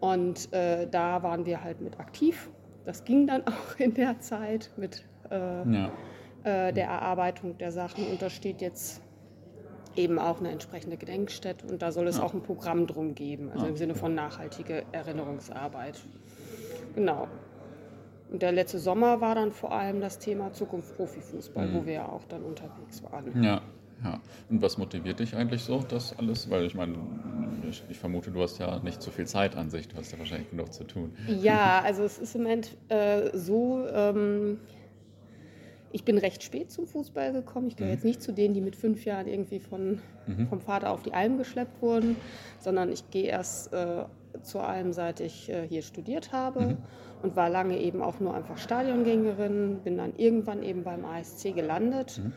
Und äh, da waren wir halt mit aktiv. Das ging dann auch in der Zeit mit äh, ja. äh, der Erarbeitung der Sachen. Und da steht jetzt eben auch eine entsprechende Gedenkstätte. Und da soll es ja. auch ein Programm drum geben, also ja. im Sinne von nachhaltige Erinnerungsarbeit. Genau. Und der letzte Sommer war dann vor allem das Thema Zukunft Profifußball, mhm. wo wir ja auch dann unterwegs waren. Ja, ja, und was motiviert dich eigentlich so, das alles? Weil ich meine, ich, ich, vermute, du hast ja nicht so viel Zeit an sich, du hast ja wahrscheinlich genug zu tun. Ja, also es ist im Moment äh, so, ähm, ich bin recht spät zum Fußball gekommen. Ich gehöre mhm. jetzt nicht zu denen, die mit fünf Jahren irgendwie von, mhm. vom Vater auf die Alm geschleppt wurden, sondern ich gehe erst äh, zur Alm, seit ich äh, hier studiert habe. Mhm. Und war lange eben auch nur einfach Stadiongängerin, bin dann irgendwann eben beim ASC gelandet. Mhm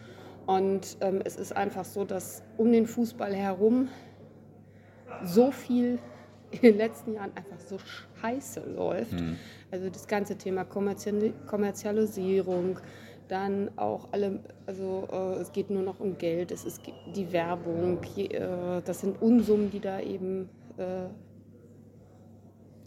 und ähm, es ist einfach so, dass um den Fußball herum so viel in den letzten Jahren einfach so scheiße läuft. Mhm. Also das ganze Thema Kommerzialisierung, dann auch alle, also äh, es geht nur noch um Geld, es ist die Werbung, je, äh, das sind Unsummen, die da eben äh,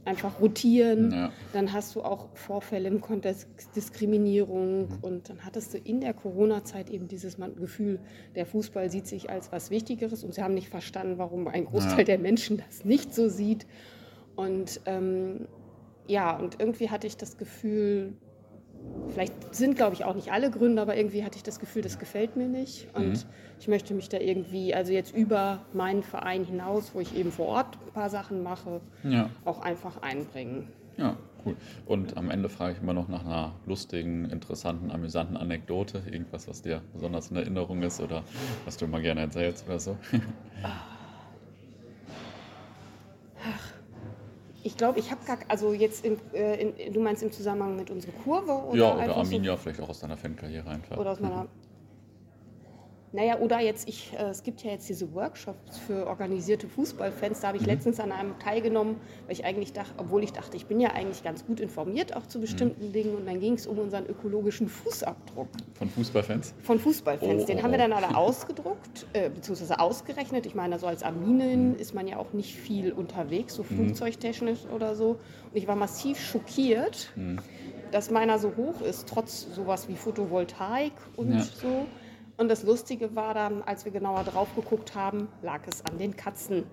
einfach rotieren. Ja. Dann hast du auch Vorfälle im Kontext Diskriminierung mhm. und dann hattest du in der Corona-Zeit eben dieses Gefühl, der Fußball sieht sich als was Wichtigeres und sie haben nicht verstanden, warum ein Großteil ja. der Menschen das nicht so sieht. Und ähm, ja, und irgendwie hatte ich das Gefühl, vielleicht sind, glaube ich, auch nicht alle Gründe, aber irgendwie hatte ich das Gefühl, das gefällt mir nicht. Und mhm. ich möchte mich da irgendwie, also jetzt über meinen Verein hinaus, wo ich eben vor Ort ein paar Sachen mache, ja. auch einfach einbringen. Ja, cool. Und am Ende frage ich immer noch nach einer lustigen, interessanten, amüsanten Anekdote. Irgendwas, was dir besonders in Erinnerung ist oder was du immer gerne erzählst oder so. Ich glaube, ich habe gar, also jetzt, im, äh, in, du meinst im Zusammenhang mit unserer Kurve? Oder ja, oder Arminia, so, vielleicht auch aus deiner Fankarriere einfach. Oder aus meiner, naja, oder jetzt, ich, äh, es gibt ja jetzt diese Workshops für organisierte Fußballfans. Da habe ich mhm. letztens an einem teilgenommen, weil ich eigentlich dachte, obwohl ich dachte, ich bin ja eigentlich ganz gut informiert auch zu mhm. bestimmten mhm. Dingen. Und dann ging es um unseren ökologischen Fußabdruck. Von Fußballfans? Von Fußballfans. Oh, Den oh, haben wir oh. dann alle ausgedruckt, äh, beziehungsweise ausgerechnet. Ich meine, so als Arminen mhm. ist man ja auch nicht viel unterwegs, so mhm. flugzeugtechnisch oder so. Und ich war massiv schockiert, mhm. dass meiner so hoch ist, trotz sowas wie Photovoltaik und ja. so. Und das Lustige war dann, als wir genauer drauf geguckt haben, lag es an den Katzen.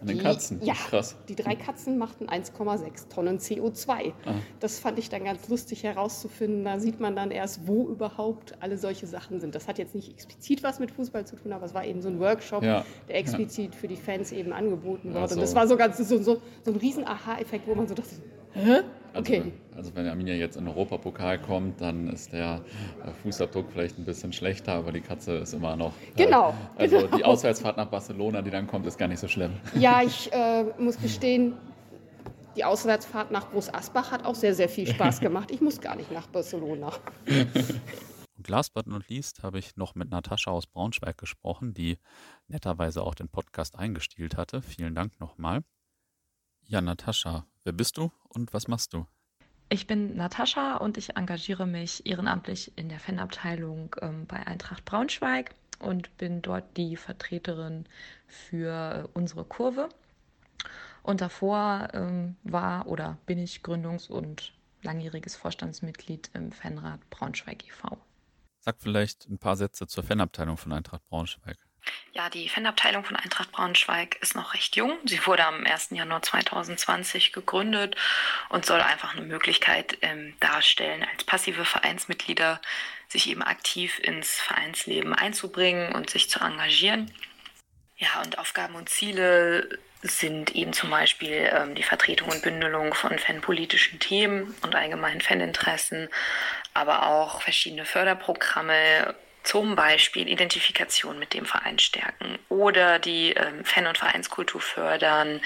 An den die, Katzen? Ja, krass. Die drei Katzen machten 1,6 Tonnen CO2. Ah. Das fand ich dann ganz lustig herauszufinden. Da sieht man dann erst, wo überhaupt alle solche Sachen sind. Das hat jetzt nicht explizit was mit Fußball zu tun, aber es war eben so ein Workshop, ja. der explizit ja. für die Fans eben angeboten wurde. Also. Und das war so, ganz, so, so, so ein riesen Aha-Effekt, wo man so dachte, hä? Also, okay. Also wenn Arminia jetzt in den Europapokal kommt, dann ist der äh, Fußabdruck vielleicht ein bisschen schlechter, aber die Katze ist immer noch. Äh, genau. Also genau. die Auswärtsfahrt nach Barcelona, die dann kommt, ist gar nicht so schlimm. Ja, ich äh, muss gestehen, die Auswärtsfahrt nach Groß Asbach hat auch sehr, sehr viel Spaß gemacht. Ich muss gar nicht nach Barcelona. Und last but not least habe ich noch mit Natascha aus Braunschweig gesprochen, die netterweise auch den Podcast eingestielt hatte. Vielen Dank nochmal. Ja, Natascha, wer bist du und was machst du? Ich bin Natascha und ich engagiere mich ehrenamtlich in der Fanabteilung ähm, bei Eintracht Braunschweig und bin dort die Vertreterin für äh, unsere Kurve. Und davor ähm, war oder bin ich Gründungs- und langjähriges Vorstandsmitglied im Fanrat Braunschweig e.V. Sag vielleicht ein paar Sätze zur Fanabteilung von Eintracht Braunschweig. Ja, die Fanabteilung von Eintracht Braunschweig ist noch recht jung. Sie wurde am 1. Januar 2020 gegründet und soll einfach eine Möglichkeit ähm, darstellen, als passive Vereinsmitglieder sich eben aktiv ins Vereinsleben einzubringen und sich zu engagieren. Ja, und Aufgaben und Ziele sind eben zum Beispiel ähm, die Vertretung und Bündelung von fanpolitischen Themen und allgemeinen Faninteressen, aber auch verschiedene Förderprogramme zum Beispiel Identifikation mit dem Verein stärken oder die ähm, Fan- und Vereinskultur fördern,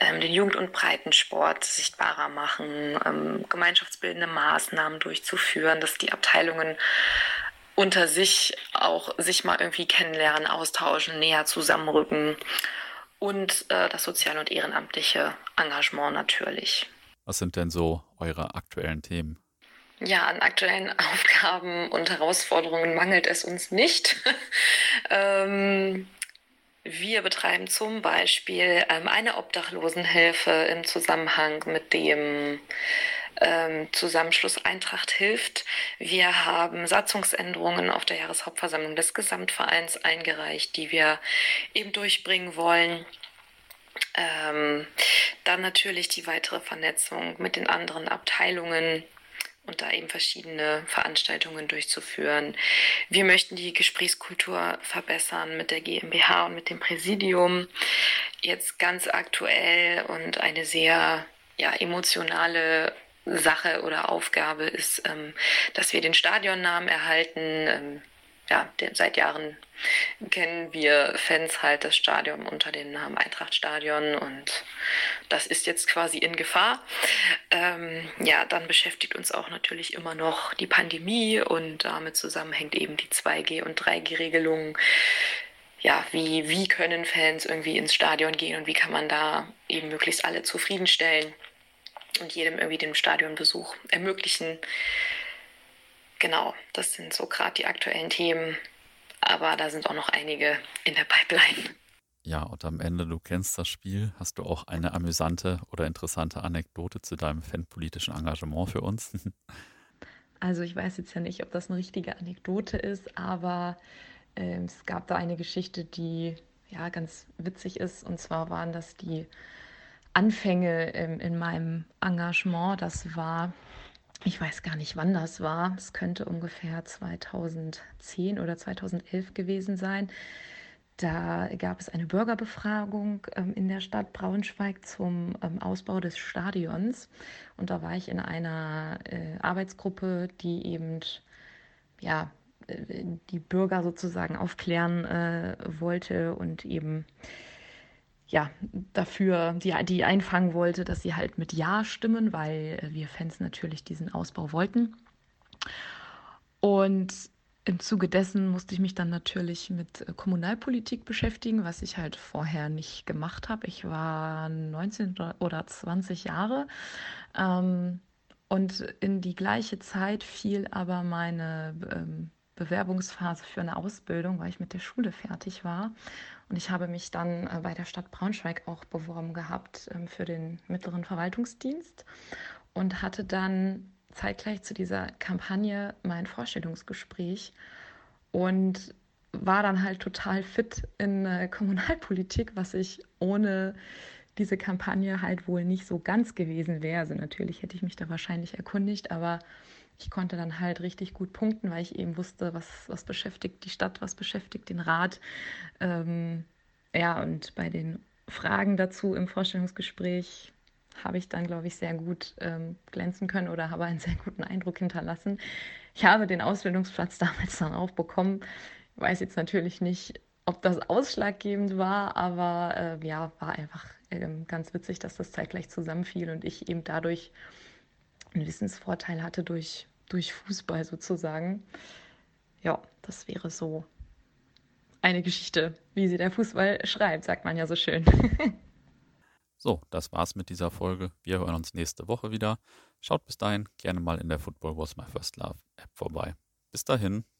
ähm, den Jugend- und Breitensport sichtbarer machen, ähm, gemeinschaftsbildende Maßnahmen durchzuführen, dass die Abteilungen unter sich auch sich mal irgendwie kennenlernen, austauschen, näher zusammenrücken und äh, das soziale und ehrenamtliche Engagement natürlich. Was sind denn so eure aktuellen Themen? Ja, an aktuellen Aufgaben und Herausforderungen mangelt es uns nicht. ähm, wir betreiben zum Beispiel ähm, eine Obdachlosenhilfe im Zusammenhang mit dem ähm, Zusammenschluss Eintracht hilft. Wir haben Satzungsänderungen auf der Jahreshauptversammlung des Gesamtvereins eingereicht, die wir eben durchbringen wollen. Ähm, dann natürlich die weitere Vernetzung mit den anderen Abteilungen und da eben verschiedene Veranstaltungen durchzuführen. Wir möchten die Gesprächskultur verbessern mit der GmbH und mit dem Präsidium. Jetzt ganz aktuell und eine sehr ja, emotionale Sache oder Aufgabe ist, ähm, dass wir den Stadionnamen erhalten. Ja, seit Jahren kennen wir Fans halt das Stadion unter dem Namen Eintrachtstadion und das ist jetzt quasi in Gefahr. Ähm, ja, dann beschäftigt uns auch natürlich immer noch die Pandemie und damit zusammenhängt eben die 2G- und 3G-Regelung. Ja, wie, wie können Fans irgendwie ins Stadion gehen und wie kann man da eben möglichst alle zufriedenstellen und jedem irgendwie den Stadionbesuch ermöglichen. Genau, das sind so gerade die aktuellen Themen. Aber da sind auch noch einige in der Pipeline. Ja, und am Ende, du kennst das Spiel. Hast du auch eine amüsante oder interessante Anekdote zu deinem fanpolitischen Engagement für uns? Also ich weiß jetzt ja nicht, ob das eine richtige Anekdote ist, aber äh, es gab da eine Geschichte, die ja ganz witzig ist. Und zwar waren das die Anfänge ähm, in meinem Engagement. Das war ich weiß gar nicht, wann das war. Es könnte ungefähr 2010 oder 2011 gewesen sein. Da gab es eine Bürgerbefragung ähm, in der Stadt Braunschweig zum ähm, Ausbau des Stadions. Und da war ich in einer äh, Arbeitsgruppe, die eben ja, äh, die Bürger sozusagen aufklären äh, wollte und eben ja, dafür, die, die einfangen wollte, dass sie halt mit Ja stimmen, weil wir Fans natürlich diesen Ausbau wollten. Und im Zuge dessen musste ich mich dann natürlich mit Kommunalpolitik beschäftigen, was ich halt vorher nicht gemacht habe. Ich war 19 oder 20 Jahre. Ähm, und in die gleiche Zeit fiel aber meine ähm, Bewerbungsphase für eine Ausbildung, weil ich mit der Schule fertig war. Und ich habe mich dann äh, bei der Stadt Braunschweig auch beworben gehabt ähm, für den mittleren Verwaltungsdienst und hatte dann zeitgleich zu dieser Kampagne mein Vorstellungsgespräch und war dann halt total fit in äh, Kommunalpolitik, was ich ohne diese Kampagne halt wohl nicht so ganz gewesen wäre. Also natürlich hätte ich mich da wahrscheinlich erkundigt, aber ich konnte dann halt richtig gut punkten, weil ich eben wusste, was, was beschäftigt die Stadt, was beschäftigt den Rat. Ähm, ja, und bei den Fragen dazu im Vorstellungsgespräch habe ich dann, glaube ich, sehr gut ähm, glänzen können oder habe einen sehr guten Eindruck hinterlassen. Ich habe den Ausbildungsplatz damals dann auch bekommen. Ich weiß jetzt natürlich nicht, ob das ausschlaggebend war, aber äh, ja, war einfach äh, ganz witzig, dass das zeitgleich zusammenfiel und ich eben dadurch einen Wissensvorteil hatte durch, durch Fußball sozusagen. Ja, das wäre so eine Geschichte, wie sie der Fußball schreibt, sagt man ja so schön. so, das war's mit dieser Folge. Wir hören uns nächste Woche wieder. Schaut bis dahin gerne mal in der Football Was My First Love App vorbei. Bis dahin.